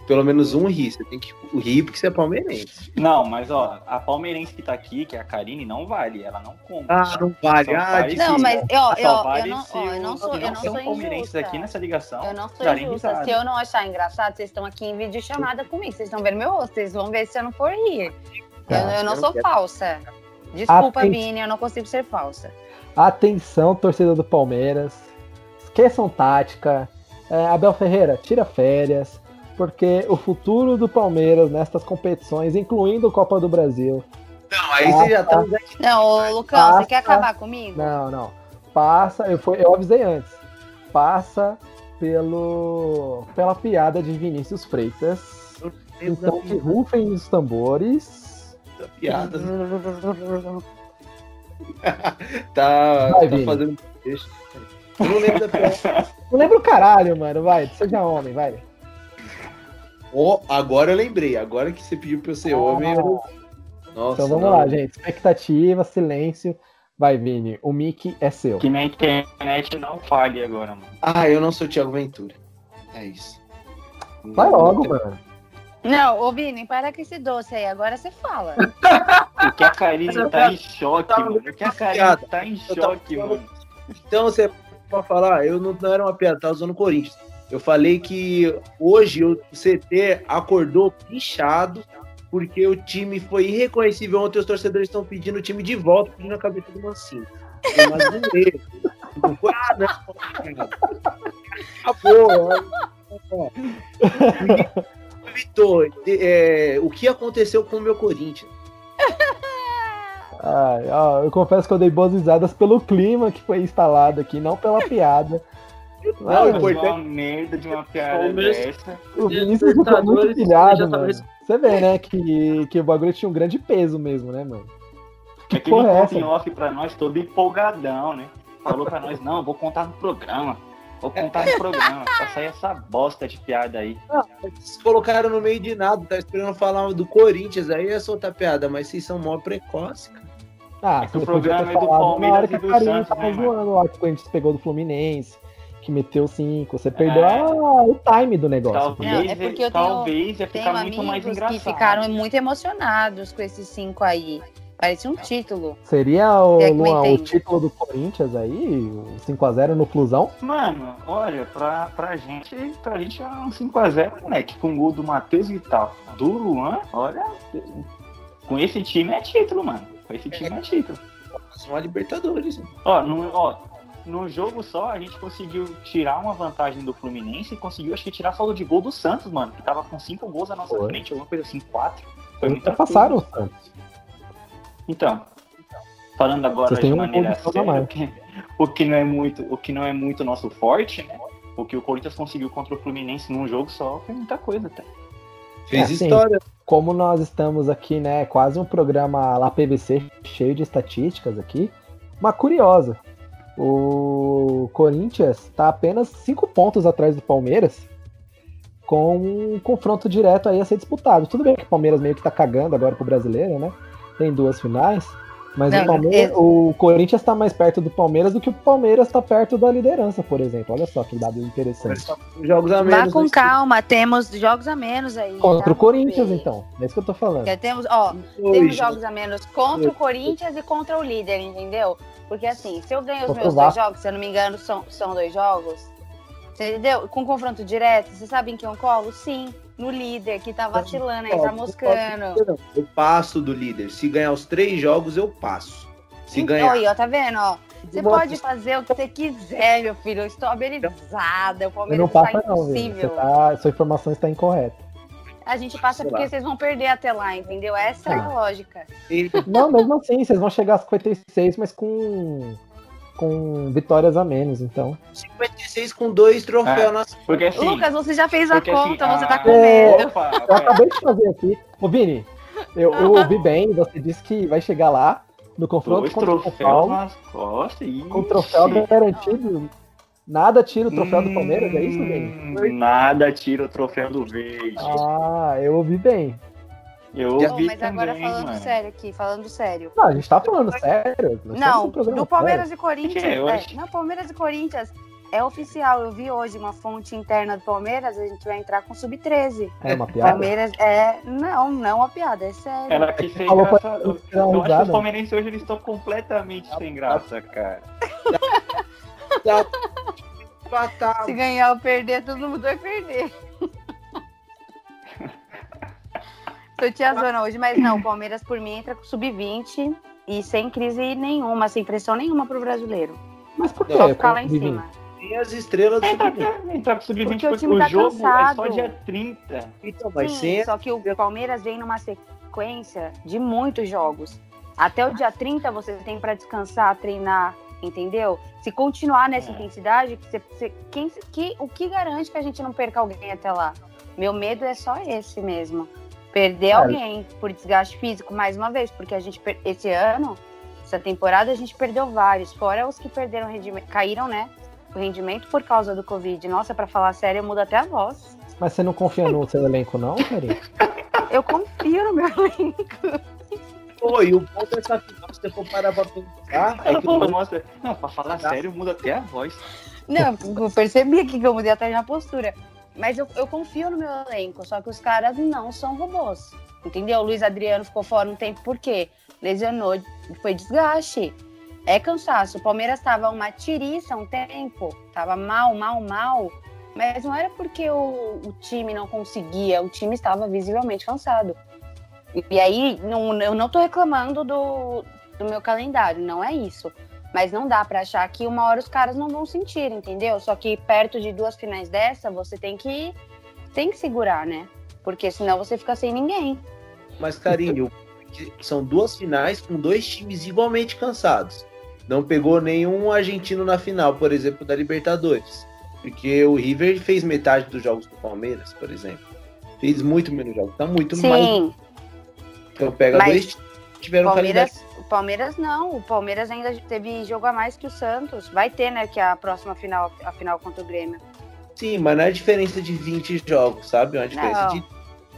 Pelo menos um rir. Você tem que rir porque você é palmeirense. Não, mas ó, a palmeirense que tá aqui, que é a Karine, não vale, ela não conta. Ah, não vale. Ah, vale Não, se- mas ó, vale eu, não, se ó, eu não sou, eu não sou um palmeirense aqui nessa ligação. Eu não sou darem injusta. Se eu não achar engraçado, vocês estão aqui em vídeo chamada comigo. Vocês estão vendo meu rosto. Vocês vão ver se eu não for rir. Tá, eu, eu não eu sou quero. falsa. Desculpa, Aten- Vini, eu não consigo ser falsa. Atenção, torcedor do Palmeiras. Esqueçam tática. É, Abel Ferreira, tira férias. Porque o futuro do Palmeiras nestas competições, incluindo Copa do Brasil. Não, aí você já tá. Não, ô, Lucão, Passa. você quer acabar comigo? Não, não. Passa, eu, fui, eu avisei antes. Passa pelo pela piada de Vinícius Freitas. Então que rufem os tambores. piada. Tá, Vai, tá Vini. fazendo. Eu não lembro da piada. Não lembra o caralho, mano. Vai, seja homem, vai. Ó, agora eu lembrei. Agora que você pediu pra eu ser homem, eu. Nossa, Então vamos não. lá, gente. Expectativa, silêncio. Vai, Vini. O mic é seu. Que minha internet não falhe agora, mano. Ah, eu não sou o Thiago Ventura. É isso. Vai Não- logo, não tem- mano. Não, ô Vini, para com esse doce aí. Agora você fala. O que a Karine tá em choque, tava mano. O que a Karine tá em choque, mano. Então você pode falar, eu não, não era uma piada, tava usando o Corinthians. Eu falei que hoje o CT acordou pichado porque o time foi irreconhecível. Ontem os torcedores estão pedindo o time de volta, pedindo a cabeça do Mancinho. Foi uma zoeira. Não foi, ah, não. Acabou. Vitor, é, o que aconteceu com o meu Corinthians? Ai, ó, eu confesso que eu dei boas risadas pelo clima que foi instalado aqui, não pela piada. Não, o Uma importante merda de uma piada dessa. O Vinícius ficou muito pilhado, já tava mano. res- Você vê, né, que, que o bagulho tinha um grande peso mesmo, né, mano? Que é conta em essa? off pra nós todo empolgadão, né? Falou pra nós, não, vou contar no programa. Vou contar no programa, pra sair essa bosta de piada aí. Vocês colocaram no meio de nada, tá esperando falar do Corinthians, aí é soltar piada, mas vocês são mó precoce, cara. Ah, É que o programa é do Palmeiras e a do Santos, tava né, zoando lá que o Corinthians pegou do Fluminense, que meteu cinco. Você perdeu É. a- o time do negócio. Talvez, Não, é porque eu tenho- talvez ia Tenho ficar muito mais amigos engraçado. que ficaram muito emocionados com esses cinco aí. Parecia um título. Seria o, É Luan, o título do Corinthians aí, o 5x0 no Flusão? Mano, olha, pra, pra gente, pra gente é um 5x0, moleque, com o gol do Matheus Vital. Do Luan, olha, com esse time é título, mano. Time é título. São a Libertadores. né? Ó, no, ó, no jogo só a gente conseguiu tirar uma vantagem do Fluminense e conseguiu, acho que, tirar saldo de gol do Santos, mano, que tava com cinco gols na nossa Foi. frente, alguma coisa assim, quatro. Foi muita Passaram o. Santos. Então, falando agora Vocês de um maneira a séria, o que, o que não é muito, o que não é muito nosso forte, né? O que o Corinthians conseguiu contra o Fluminense num jogo só foi muita coisa, tá? Fez É, sim. Como nós estamos aqui, né, quase um programa lá PVC cheio de estatísticas aqui, uma curiosa. O Corinthians está apenas cinco pontos atrás do Palmeiras, com um confronto direto aí a ser disputado. Tudo bem que o Palmeiras meio que tá cagando agora pro brasileiro, né? Tem duas finais, mas Não, o, Palmeiras- é- o Corinthians está mais perto do Palmeiras do que o Palmeiras está perto da liderança, por exemplo. Olha só que dado interessante. Jogos a Vá menos. com mas- calma, temos jogos a menos aí. Contra tá? o Corinthians, ver. então. É isso que eu tô falando. Já temos, ó, Dois temos jogos. a menos contra o Corinthians e contra o líder, entendeu? Porque assim, se eu ganho os meus dois jogos, se eu não me engano, são, são dois jogos. Entendeu? Com confronto direto, você sabe em quem eu colo? Sim, no líder, que tá vacilando aí, tá moscando. Eu passo do líder. Se ganhar os três jogos, eu passo. Se ganhar. Oi, ó, tá vendo, ó? Você Nossa. pode fazer o que você quiser, meu filho. Eu estou habilizada. O Palmeiras não está passa não. Você impossível. tá, sua informação está incorreta. A gente passa Sei porque lá. vocês vão perder até lá, entendeu? Essa é a Ah. lógica. Não, mesmo assim, vocês vão chegar a 56, mas com, com vitórias a menos, então. 56 com dois troféus É. nas Porque assim. Lucas, você já fez a assim, conta, você tá ah, com medo. Opa, Eu acabei de fazer aqui. Ô, Vini, eu, eu ouvi bem, você disse que vai chegar lá no confronto Dois contra o Paulo, costas com o troféu garantido. Nada tira o troféu do Palmeiras, é isso, Vini? Hum, Nada tira o troféu do verde. Ah, eu ouvi bem. Eu ouvi mas agora também, falando mano. sério aqui, falando sério. Não, a gente tá falando sério. estamos Não, do Palmeiras e Corinthians. Que é, eu é, não, Palmeiras e Corinthians é oficial. Eu vi hoje uma fonte interna do Palmeiras, a gente vai entrar com sub-13. sério. É uma piada. Palmeiras é. Não, não é uma piada, é sério. Ela Falou engraçado. pra dar uma Eu acho que os palmeirenses hoje eles estão completamente sem graça, cara. empatar. Se ganhar ou perder, todo mundo vai perder. Tô te azona hoje, mas não, o Palmeiras por mim entra com sub-20 e sem crise nenhuma, sem pressão nenhuma pro brasileiro. Mas por que? Só ficar lá em cima. Tem as estrelas do Entra, sub-20. entra pro sub-20 Porque o o tá jogo é só cansado. dia 30. Então, mas Sim, sem só que o Palmeiras vem numa sequência de muitos jogos. Até o dia 30 você tem para descansar, treinar, entendeu? Se continuar nessa É. intensidade, que você, você- quem, que, o que garante que a gente não perca alguém até lá? Meu medo é só esse mesmo. Perder Cara. alguém por desgaste físico, mais uma vez, porque a gente, esse ano, essa temporada, a gente perdeu vários, fora os que perderam rendimento, caíram, né? O rendimento por causa do Covid. Nossa, para falar sério, muda até a voz. Mas você não confia no seu elenco, não, Karim? Eu confio no meu elenco. Pô, e o ponto dessa final, se você for parar pra pensar, é que falou, o nossa, não, pra falar sério, muda até a voz. Não, eu percebi aqui que eu mudei até minha postura. Mas eu, eu confio no meu elenco, só que os caras não são robôs. Entendeu? O Luiz Adriano ficou fora um tempo, por quê? Lesionou, foi desgaste. É cansaço. O Palmeiras tava uma tiriça um tempo, tava mal, mal, mal. Mas não era porque o, o time não conseguia, o time estava visivelmente cansado. E, aí, não, eu não tô reclamando do, do meu calendário, não é isso. Mas não dá pra achar que uma hora os caras não vão sentir, entendeu? Só que perto de duas finais dessa, você tem que tem que segurar, né? Porque senão você fica sem ninguém. Mas, carinho, são duas finais com dois times igualmente cansados. Não pegou nenhum argentino na final, por exemplo, da Libertadores. Porque o River fez metade dos jogos do Palmeiras, por exemplo. Fez muito menos jogos. Tá muito mais. Sim, Então pega Mas dois times que tiveram Palmeiras, calendário. Palmeiras não. O Palmeiras ainda teve jogo a mais que o Santos. Vai ter, né? Que é a próxima final, a final contra o Grêmio. Sim, mas não é diferença de 20 jogos, sabe? É uma diferença Não. de,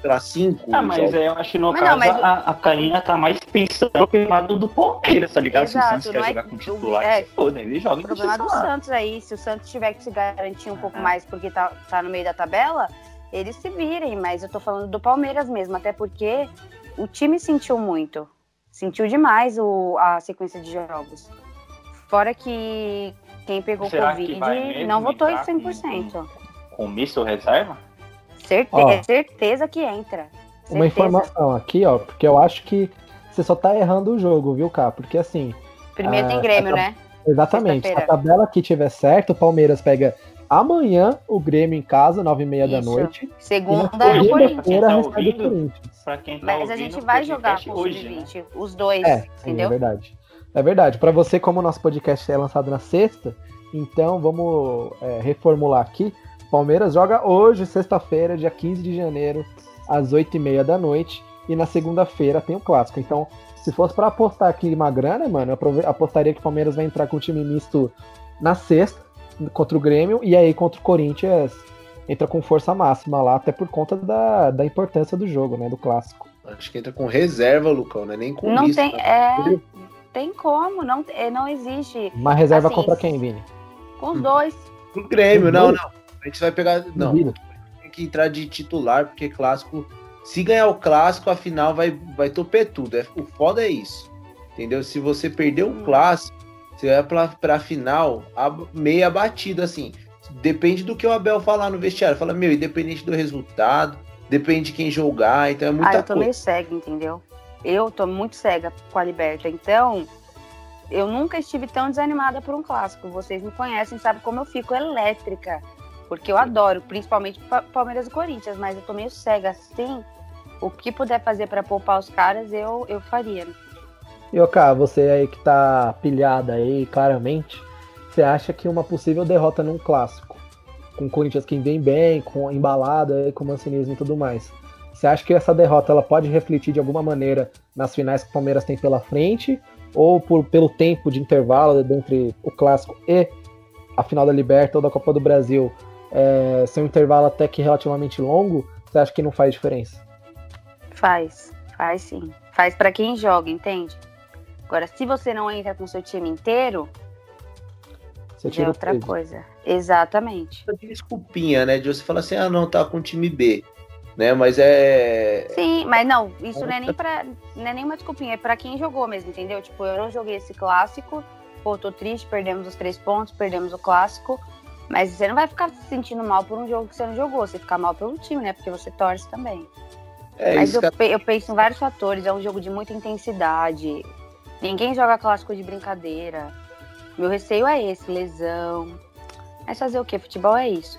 lá, 5 Ah, mas jogos. eu acho que no Mas não, caso mas o- a, a Karina tá mais pensando pelo lado do Palmeiras, tá ligado? Se o Exato, Santos quer não é- jogar com o- titular, é. se foda, ele joga O com problema do. Santos aí, se o Santos tiver que se garantir um pouco Ah. mais porque tá, tá no meio da tabela, eles se virem, mas eu tô falando do Palmeiras mesmo, até porque o time sentiu muito. Sentiu demais o, a sequência de jogos. Fora que quem pegou Será que Covid mesmo não votou em entrar com- 100%. Com misto ou reserva? Certe Ó. é certeza que entra. Uma Certeza. informação aqui, ó, porque eu acho que você só tá errando o jogo, viu, Cá? Porque assim, Primeiro Ah, tem Grêmio, a- né? exatamente, se a tabela aqui tiver certo, o Palmeiras pega amanhã o Grêmio em casa, 9h30 da Isso. noite. E na Segunda é o Corinthians. Tá. Pra quem tá Mas a gente vai jogar com o hoje, né? sub-20, os dois, É, é entendeu? verdade. É verdade. Pra você, como o nosso podcast é lançado na sexta, então vamos é, reformular aqui. Palmeiras joga hoje, sexta-feira, dia 15 de janeiro, às 8h30 da noite. E na segunda-feira tem o clássico. Então, se fosse pra apostar aqui uma grana, mano, eu apostaria que o Palmeiras vai entrar com o time misto na sexta, contra o Grêmio, e aí contra o Corinthians entra com força máxima lá, até por conta da, da importância do jogo, né? Do clássico. Acho que entra com reserva, Lucão, não é nem com Não tem, né? é, tem como, não, é, não existe. Uma reserva Assim, contra quem, Vini? Com os dois. O Grêmio, não, não. A gente vai pegar. Não, Duvido. tem que entrar de titular, porque clássico. Se ganhar o clássico, a final vai, vai toper tudo. É, o foda é isso. Entendeu? Se você perder o clássico, você vai pra, pra final meio abatido, assim. Depende do que o Abel falar no vestiário. Fala, meu, independente do resultado, depende de quem jogar, então é muita Ah, eu tô coisa. meio cega, entendeu? Eu tô muito cega com a Liberta. Então, eu nunca estive tão desanimada por um clássico. Vocês me conhecem, sabem como eu fico elétrica. Porque eu adoro, principalmente Pa- Palmeiras e Corinthians, mas eu tô meio cega assim. O que puder fazer pra poupar os caras, eu, eu faria. E Cá, você aí que tá pilhada aí, claramente, você acha que uma possível derrota num clássico, com o Corinthians que vem bem, com embalada com mancinismo e tudo mais, você acha que essa derrota ela pode refletir de alguma maneira nas finais que o Palmeiras tem pela frente, ou por, pelo tempo de intervalo entre o clássico e a final da Liberta ou da Copa do Brasil, é, ser um intervalo até que relativamente longo, você acha que não faz diferença? Faz, faz sim. Faz pra quem joga, entende? Agora, se você não entra com seu time inteiro, Você é tira o outra peso. coisa. Exatamente. Tem desculpinha, né? De você falar assim, ah, não, tá com o time B. Né? Mas é. Sim, mas não, isso não é nem pra. Não é nem uma desculpinha, é pra quem jogou mesmo, entendeu? Tipo, eu não joguei esse clássico, pô, tô triste, perdemos os três pontos, perdemos o clássico. Mas você não vai ficar se sentindo mal por um jogo que você não jogou, você fica mal pelo time, né? Porque você torce também. É Mas isso, eu, pe- eu penso em vários fatores, é um jogo de muita intensidade. Ninguém joga clássico de brincadeira. Meu receio é esse, lesão. Mas fazer o quê? Futebol é isso.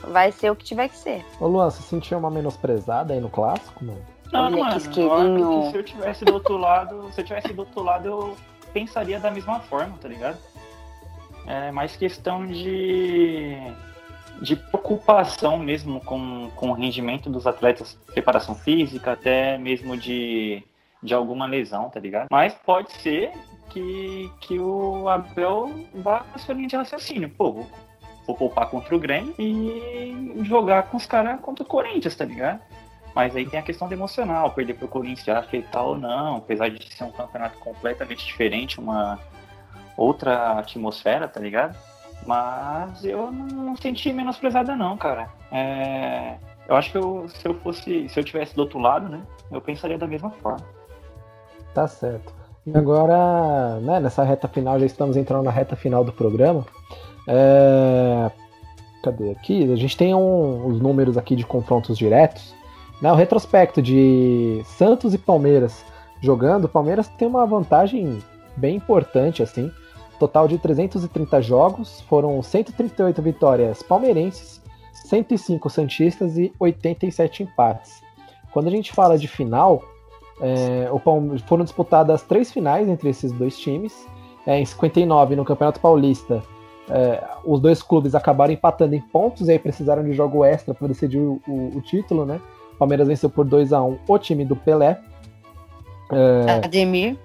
Vai ser o que tiver que ser. Ô Luan, você sentiu uma menosprezada aí no clássico, mano? Não, Olha que mano, acho que se eu tivesse do outro lado, se eu tivesse do outro lado, eu pensaria da mesma forma, tá ligado? É mais questão de, de preocupação mesmo com, com o rendimento dos atletas, preparação física, até mesmo de, de alguma lesão, tá ligado? Mas pode ser que, que o Abel vá na sua linha de raciocínio. Pô, vou, vou poupar contra o Grêmio e jogar com os caras contra o Corinthians, tá ligado? Mas aí tem a questão emocional, perder pro Corinthians, ele tá ou não, apesar de ser um campeonato completamente diferente, uma outra atmosfera, tá ligado? Mas eu não, não senti menosprezada não, cara. É, eu acho que eu, se eu fosse, se eu tivesse do outro lado, né, eu pensaria da mesma forma. Tá certo. E agora, né, nessa reta final, já estamos entrando na reta final do programa. É, Cadê aqui? A gente tem um- os números aqui de confrontos diretos. Né, o retrospecto de Santos e Palmeiras jogando, o Palmeiras tem uma vantagem bem importante, assim. Total de 330 jogos, foram 138 vitórias palmeirenses, 105 santistas e 87 empates. Quando a gente fala de final, é, o Palme- foram disputadas três finais entre esses dois times. É, em 59, no Campeonato Paulista, é, os dois clubes acabaram empatando em pontos e aí precisaram de jogo extra para decidir o, o- o título, né? O Palmeiras venceu por 2 a 1 o time do Pelé. É, Ademir.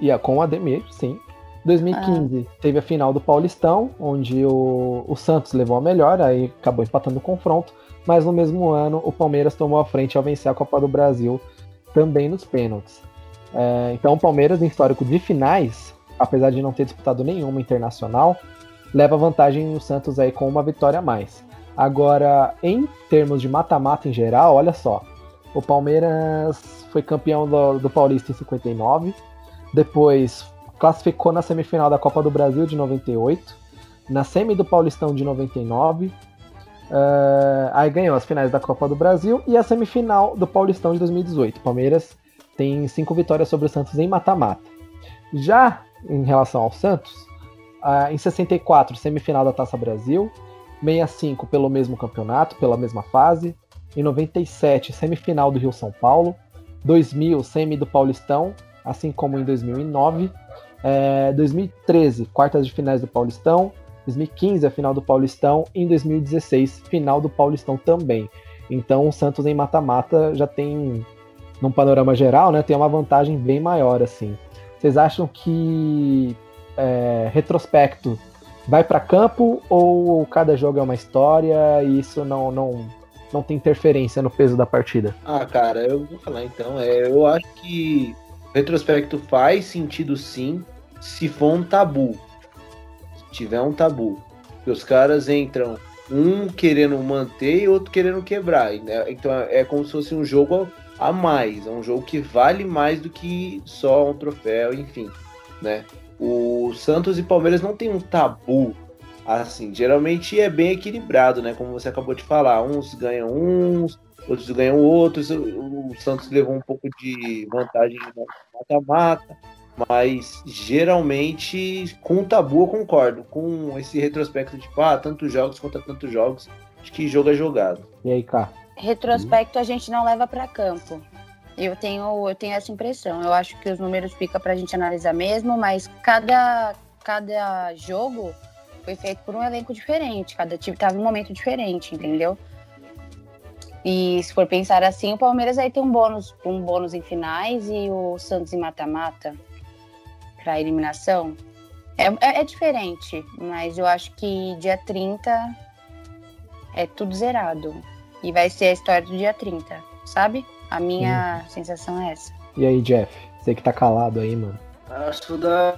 E a- com o Ademir, sim. 2015 teve a final do Paulistão, onde o, o Santos levou a melhor, aí acabou empatando o confronto. Mas no mesmo ano, o Palmeiras tomou a frente ao vencer a Copa do Brasil, também nos pênaltis. É, então, o Palmeiras, em histórico de finais, apesar de não ter disputado nenhuma internacional, leva vantagem no Santos aí com uma vitória a mais. Agora, em termos de mata-mata em geral, olha só. O Palmeiras foi campeão do, do Paulista em 59, depois classificou na semifinal da Copa do Brasil de 98, na semi do Paulistão de 99, eh, aí ganhou as finais da Copa do Brasil e a semifinal do Paulistão de 2018. O Palmeiras tem cinco vitórias sobre o Santos em mata-mata. Já em relação ao Santos, ah, em 64, semifinal da Taça Brasil, 65 pelo mesmo campeonato, pela mesma fase, em 97, semifinal do Rio São Paulo, 2000, semi do Paulistão, assim como em 2009, é, 2013, quartas de finais do Paulistão, 2015, a final do Paulistão, e em 2016, final do Paulistão também. Então o Santos em mata-mata já tem, num panorama geral, né, tem uma vantagem bem maior assim. Vocês acham que é, retrospecto vai para campo ou cada jogo é uma história e isso não, não, não tem interferência no peso da partida? Ah, cara, eu vou falar então. É, eu acho que retrospecto faz sentido sim, se for um tabu. Tiver um tabu. Que os caras entram um querendo manter e outro querendo quebrar. né? Então é como se fosse um jogo a mais. É um jogo que vale mais do que só um troféu, enfim. Né? O Santos e Palmeiras não tem um tabu assim. Geralmente é bem equilibrado, né? Como você acabou de falar. Uns ganham uns, outros ganham outros. O, Santos levou um pouco de vantagem no mata-mata. Mas geralmente, com o tabu, eu concordo. Com esse retrospecto de tipo, ah, tantos jogos contra tantos jogos, acho que jogo é jogado. E aí, cá? Retrospecto a gente não leva para campo. Eu tenho, eu tenho essa impressão. Eu acho que os números fica pra gente analisar mesmo, mas cada, cada jogo foi feito por um elenco diferente. Cada time tava em um momento diferente, entendeu? E se for pensar assim, o Palmeiras aí tem um bônus, um bônus em finais e o Santos em mata-mata para eliminação. É, é, é diferente, mas eu acho que dia 30 é tudo zerado. E vai ser a história do dia 30, sabe? A minha sensação é essa. E aí, Jeff? Você que tá calado aí, mano. Acho que da.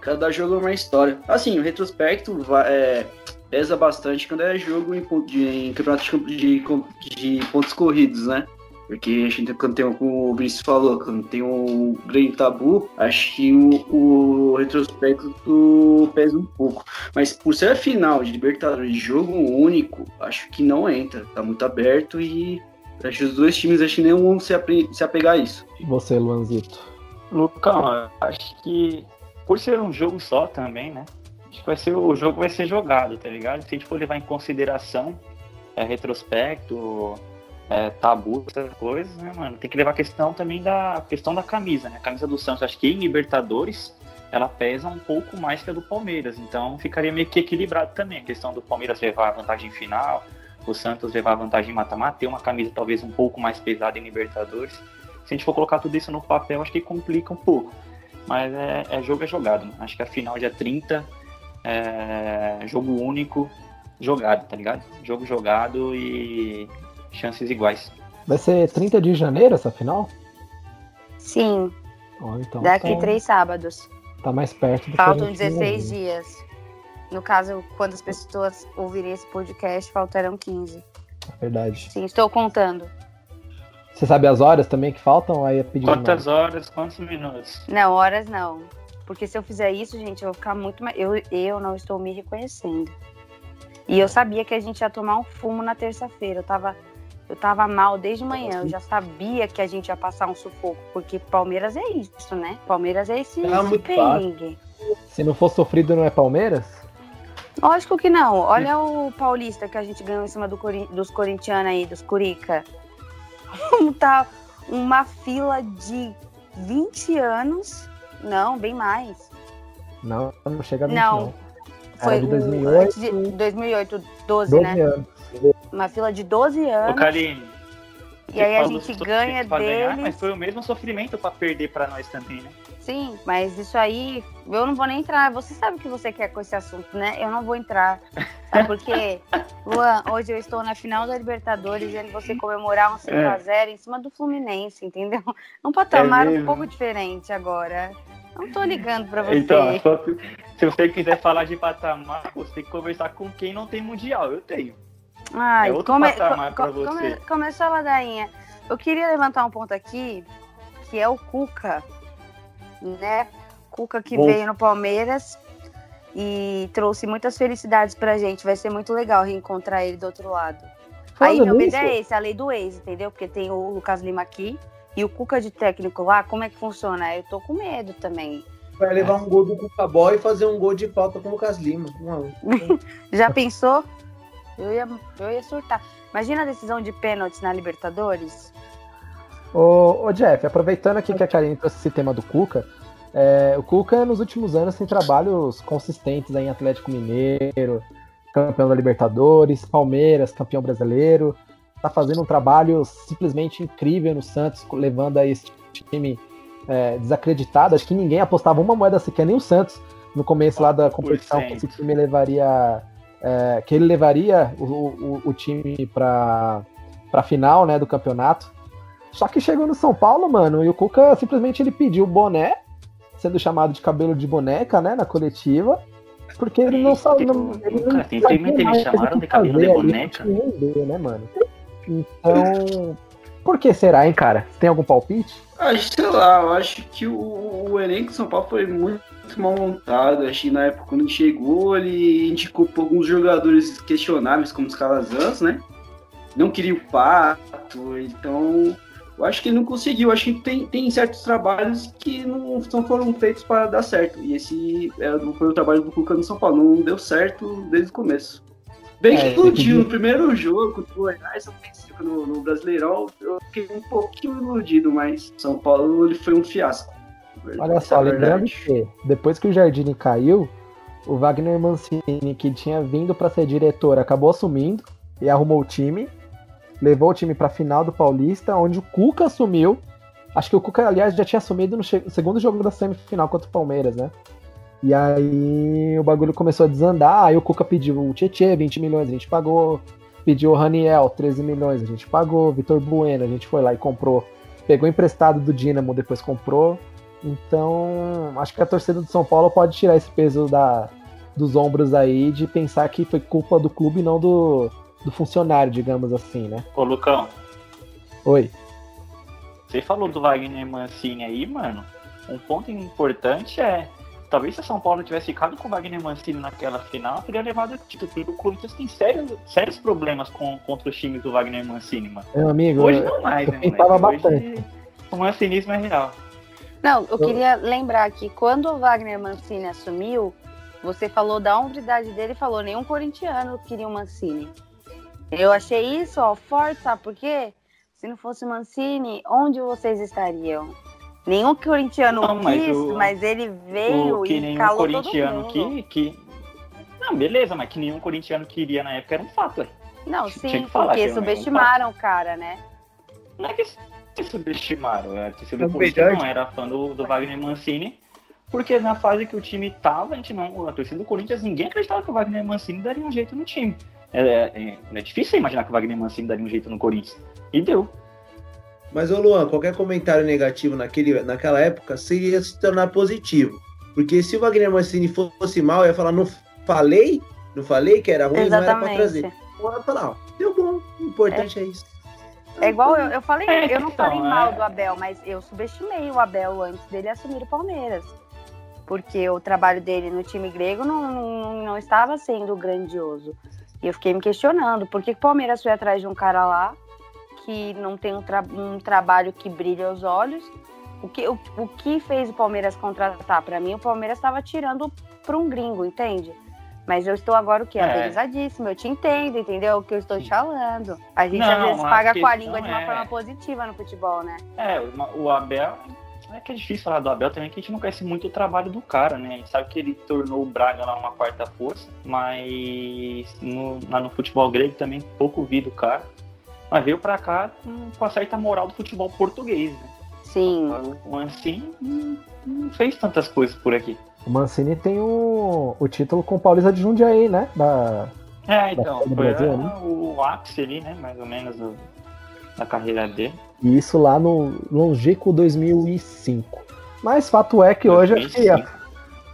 Cada jogo é uma história. Assim, o retrospecto vai- é, pesa bastante quando é jogo em, de, em campeonato de, de, de pontos corridos, né? Porque a gente, quando tem, um- como o Vinícius falou, quando tem um grande tabu, acho que o, o retrospecto pesa um pouco. Mas por ser a final de Libertadores de jogo único, acho que não entra. Tá muito aberto e acho que os dois times acho que nem vão se, apre- se apegar a isso. E você, Luanzito? Lucão, acho que por ser um jogo só também, né? Acho que vai ser, o jogo vai ser jogado, tá ligado? Se a gente for levar em consideração é, retrospecto, é, tabu, essas coisas, né, mano? Tem que levar a questão também da questão da camisa, né? A camisa do Santos, acho que em Libertadores ela pesa um pouco mais que a do Palmeiras, então ficaria meio que equilibrado também. A questão do Palmeiras levar a vantagem final, o Santos levar a vantagem em mata-mata, ter uma camisa talvez um pouco mais pesada em Libertadores. Se a gente for colocar tudo isso no papel, acho que complica um pouco. Mas é, é jogo é jogado. né? Acho que a final dia 30 é jogo único, jogado, tá ligado? Jogo jogado e chances iguais. Vai ser 30 de janeiro essa final? Sim, Ó, então daqui tá, três sábados. tá mais perto do que a Faltam gente 16 imagina. dias. No caso, quando as pessoas ouvirem esse podcast, faltarão 15. É Verdade. Sim, estou contando. Você sabe as horas também que faltam? Aí é pedir Quantas horas, quantos minutos? Não, horas não. Porque se eu fizer isso, gente, eu vou ficar muito mais. Eu, eu não estou me reconhecendo. E eu sabia que a gente ia tomar um fumo na terça-feira. Eu tava, eu tava mal desde manhã. Eu já sabia que a gente ia passar um sufoco. Porque Palmeiras é isso, né? Palmeiras é esse, Ah, esse perrengue. Se não for sofrido, não é Palmeiras? Lógico que não. Olha o Paulista que a gente ganhou em cima do Cori- dos corintianos aí, dos Curica. tá uma fila de 20 anos. Não, bem mais. Não, não chega a 20 Não. não. Foi de o- 2008, antes de 2008, 12, 12 né? anos. Uma fila de 12 Ô, anos. Kaline. E aí a você gente ganha ganhar, deles. Mas foi o mesmo sofrimento pra perder pra nós também, né? Sim, mas isso aí, eu não vou nem entrar. Você sabe o que você quer com esse assunto, né? Eu não vou entrar. Sabe por quê? Luan, hoje eu estou na final da Libertadores vendo você comemorar um 5x0 em cima do Fluminense, entendeu? Um patamar É um pouco diferente agora. Não tô ligando pra você. Então, só que- se você quiser falar de patamar, você tem que conversar com quem não tem mundial. Eu tenho. Ai, É outro come- patamar co- pra co- você. começou a ladainha. Eu queria levantar um ponto aqui, que é o Cuca, né? Cuca que Bom. veio no Palmeiras e trouxe muitas felicidades pra gente. Vai ser muito legal reencontrar ele do outro lado. Aí Falando meu medo é esse, a lei do ex, entendeu? Porque tem o Lucas Lima aqui e o Cuca de técnico lá, como é que funciona? Eu tô com medo também. Vai levar um gol do Cuca Boy e fazer um gol de falta com o Lucas Lima. Já pensou? Eu ia, eu ia surtar. Imagina a decisão de pênaltis na Libertadores. Ô, ô, Jeff, aproveitando aqui que a Karine trouxe esse tema do Cuca, é, o Cuca nos últimos anos tem trabalhos consistentes aí em Atlético Mineiro, campeão da Libertadores, Palmeiras, campeão brasileiro. Tá fazendo um trabalho simplesmente incrível no Santos, levando aí esse time é, desacreditado. Acho que ninguém apostava uma moeda sequer, nem o Santos, no começo lá da competição, que esse time levaria. É, que ele levaria o, o, o time para a final né, do campeonato. Só que chegou no São Paulo, mano, e o Cuca simplesmente ele pediu o boné, sendo chamado de cabelo de boneca, né, na coletiva, porque ele não sabe. Não, ele não Cara, simplesmente sabia eles mais chamaram de cabelo de boneca. ideia, né, mano? Então, por que será, hein, cara? Tem algum palpite? Ah, sei lá, eu acho que o, o elenco de São Paulo foi muito mal montado. Acho que na época quando ele chegou, ele indicou pra alguns jogadores questionáveis, como os Calazans, né? Não queria o pato, então eu acho que ele não conseguiu. Acho que tem, tem certos trabalhos que não, não foram feitos para dar certo. E esse é, foi o trabalho do Cuca no São Paulo. Não deu certo desde o começo. Bem É, que iludiu entendi. no primeiro jogo contra o Goiás, no, no Brasileirão, eu fiquei um pouquinho iludido, mas São Paulo ele foi um fiasco. Olha só, é lembrando que depois que o Jardine caiu, o Wagner Mancini, que tinha vindo para ser diretor, acabou assumindo e arrumou o time, levou o time para a final do Paulista, onde o Cuca assumiu. Acho que o Cuca, aliás, já tinha assumido no segundo jogo da semifinal contra o Palmeiras, né? E aí o bagulho começou a desandar, aí o Cuca pediu o Tietê, 20 milhões, a gente pagou. Pediu o Raniel, 13 milhões, a gente pagou. Vitor Bueno, a gente foi lá e comprou. Pegou emprestado do Dinamo, depois comprou. Então, acho que a torcida do São Paulo pode tirar esse peso da, dos ombros aí de pensar que foi culpa do clube e não do, do funcionário, digamos assim, né? Ô, Lucão, Oi. você falou do Wagner Mancini aí, mano. Um ponto importante é. Talvez se o São Paulo tivesse ficado com o Wagner Mancini naquela final, teria levado o título. Porque o Corinthians tem sérios, sérios problemas com, contra os times do Wagner Mancini, mano. Meu amigo, Hoje não mais, eu né, bastante. Hoje o mancinismo é real. Não, eu queria lembrar que quando o Wagner Mancini assumiu, você falou da hombridade dele e falou nenhum corintiano queria o Mancini. Eu achei isso, ó, forte, sabe por quê? Se não fosse o Mancini, onde vocês estariam? Nenhum corintiano Não, mas quis, o- mas ele veio O que e nenhum calou corintiano todo mundo. que, que. Não, beleza, mas que nenhum corintiano queria na época era um fato. Não, sim, falar porque um subestimaram o cara, né? Não é que subestimaram, é que se Na o verdade- não era fã do, do Wagner Mancini, porque na fase que o time tava, a gente não, a torcida do Corinthians, ninguém acreditava que o Wagner Mancini daria um jeito no time. É, é, é difícil imaginar que o Wagner Mancini daria um jeito no Corinthians. E deu. Mas, ô Luan, qualquer comentário negativo naquele, naquela época seria se tornar positivo. Porque se o Wagner Mancini fosse mal, eu ia falar, não falei? Não falei que era ruim, não era pra trazer. Exatamente. Eu ia falar, ó, deu bom, o importante é, isso. É igual eu, eu falei, É, eu não então, falei mal é. do Abel, mas eu subestimei o Abel antes dele assumir o Palmeiras. Porque o trabalho dele no time grego não, não, não estava sendo grandioso. E eu fiquei me questionando, por que que o Palmeiras foi atrás de um cara lá que não tem um, tra- um trabalho que brilha aos olhos? O que, o, o que fez o Palmeiras contratar? Para mim, o Palmeiras estava tirando para um gringo, entende? Mas eu estou agora o quê? É. Eu te entendo, entendeu? O que eu estou te falando. A gente Não, às vezes paga com a língua de uma é- forma positiva no futebol, né? É, o Abel. É que é difícil falar do Abel também, que a gente não conhece muito o trabalho do cara, né? A gente sabe que ele tornou o Braga lá uma quarta força, mas no, lá no futebol grego também pouco vi do cara. Mas veio pra cá com, com a certa moral do futebol português, né? Sim. O Mancini não, não fez tantas coisas por aqui. O Mancini tem o, o título com o Paulista de Jundiaí, né? Da, É, então, foi Brasil, né? o ápice ali, né? Mais ou menos do- da carreira dele. e isso lá no longínquo 2005. Mas fato é que hoje acho que, 2005.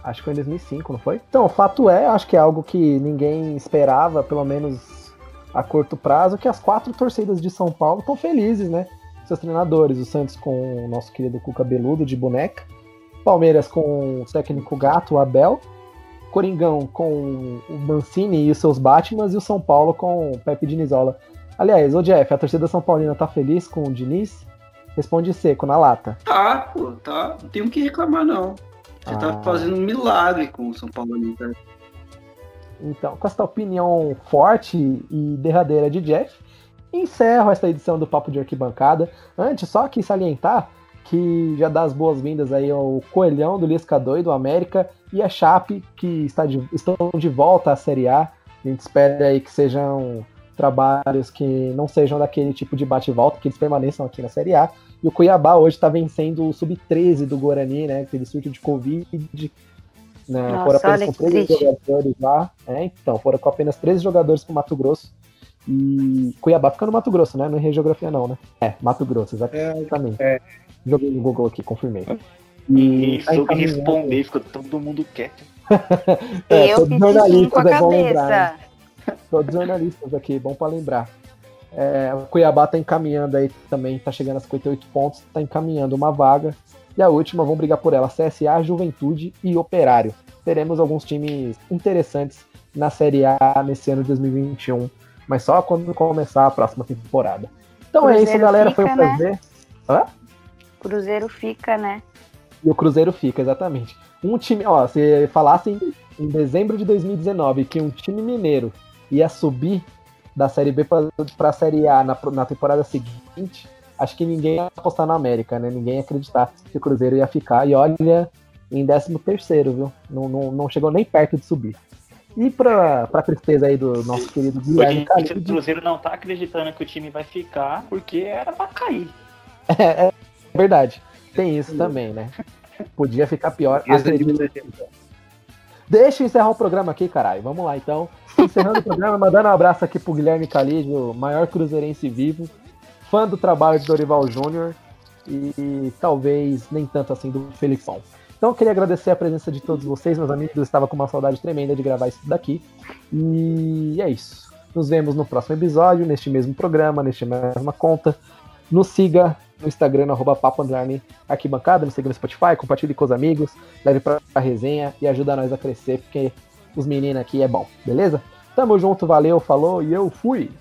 acho que foi em 2005, não foi? Então, fato é, acho que é algo que ninguém esperava, pelo menos a curto prazo, que as quatro torcidas de São Paulo estão felizes, né? Seus treinadores, o Santos com o nosso querido Cuca Beludo de boneca, Palmeiras com o técnico Gato, o Abel, Coringão com o Mancini e os seus Batmans, e o São Paulo com o Pepe Dinizola. Aliás, ô Jeff, a torcida São Paulina tá feliz com o Diniz? Responde seco, na lata. Tá, pô, tá. Não tem o que reclamar, não. Você Ah. tá fazendo um milagre com o São Paulo ali, tá? Então, com essa opinião forte e derradeira de Jeff, encerro esta edição do Papo de Arquibancada. Antes, só aqui salientar que já dá as boas-vindas aí ao Coelhão do Lisca Doido, América, e a Chape, que está de- estão de volta à Série A. A gente espera aí que sejam trabalhos que não sejam daquele tipo de bate-volta, que eles permaneçam aqui na Série A. E o Cuiabá hoje está vencendo o Sub-13 do Guarani, né? Aquele surto de Covid. Né, Nossa, foram apenas com que 13 triste. jogadores lá. É, então, foram com apenas 13 jogadores pro Mato Grosso. E Cuiabá fica no Mato Grosso, né? Não é geografia não, né? É, Mato Grosso, exatamente. É. Joguei no Google aqui, confirmei. E tá soube responder, ficou todo mundo quieto. É, eu todos fiz sim com a jornalistas, é bom lembrar, né? cabeça. Todos jornalistas aqui, bom pra lembrar. É, o Cuiabá tá encaminhando aí também, tá chegando a 58 pontos, tá encaminhando uma vaga. E a última, vão brigar por ela, CSA, Juventude e Operário. Teremos alguns times interessantes na Série A nesse ano de 2021, mas só quando começar a próxima temporada. Então é isso, Cruzeiro galera, foi um fica, né? prazer. Cruzeiro fica, né? E o Cruzeiro fica, exatamente. Um time, ó, se falassem em dezembro de 2019 que um time mineiro ia subir da Série B pra, pra Série A na, na temporada seguinte, acho que ninguém ia apostar na América, né? Ninguém ia acreditar que o Cruzeiro ia ficar. E olha, em 13 terceiro, viu? Não, não, não chegou nem perto de subir. E pra, pra tristeza aí do nosso querido Guilherme Hoje, o Cruzeiro não tá acreditando que o time vai ficar porque era pra cair. é, é verdade. Tem isso também, né? Podia ficar pior. Acredito. Deixa eu encerrar o programa aqui, caralho. Vamos lá, então. Encerrando o programa, mandando um abraço aqui pro Guilherme Calide, o maior cruzeirense vivo, fã do trabalho de Dorival Júnior e, talvez nem tanto assim do Felipão. Então, eu queria agradecer a presença de todos vocês, meus amigos. Eu estava com uma saudade tremenda de gravar isso daqui. E é isso. Nos vemos no próximo episódio, neste mesmo programa, neste mesma conta. Nos siga no Instagram, arroba papo underline arquibancada, no Spotify, compartilhe com os amigos, leve pra resenha e ajuda nós a crescer, porque os meninos aqui é bom, beleza? Tamo junto, valeu, falou e eu fui!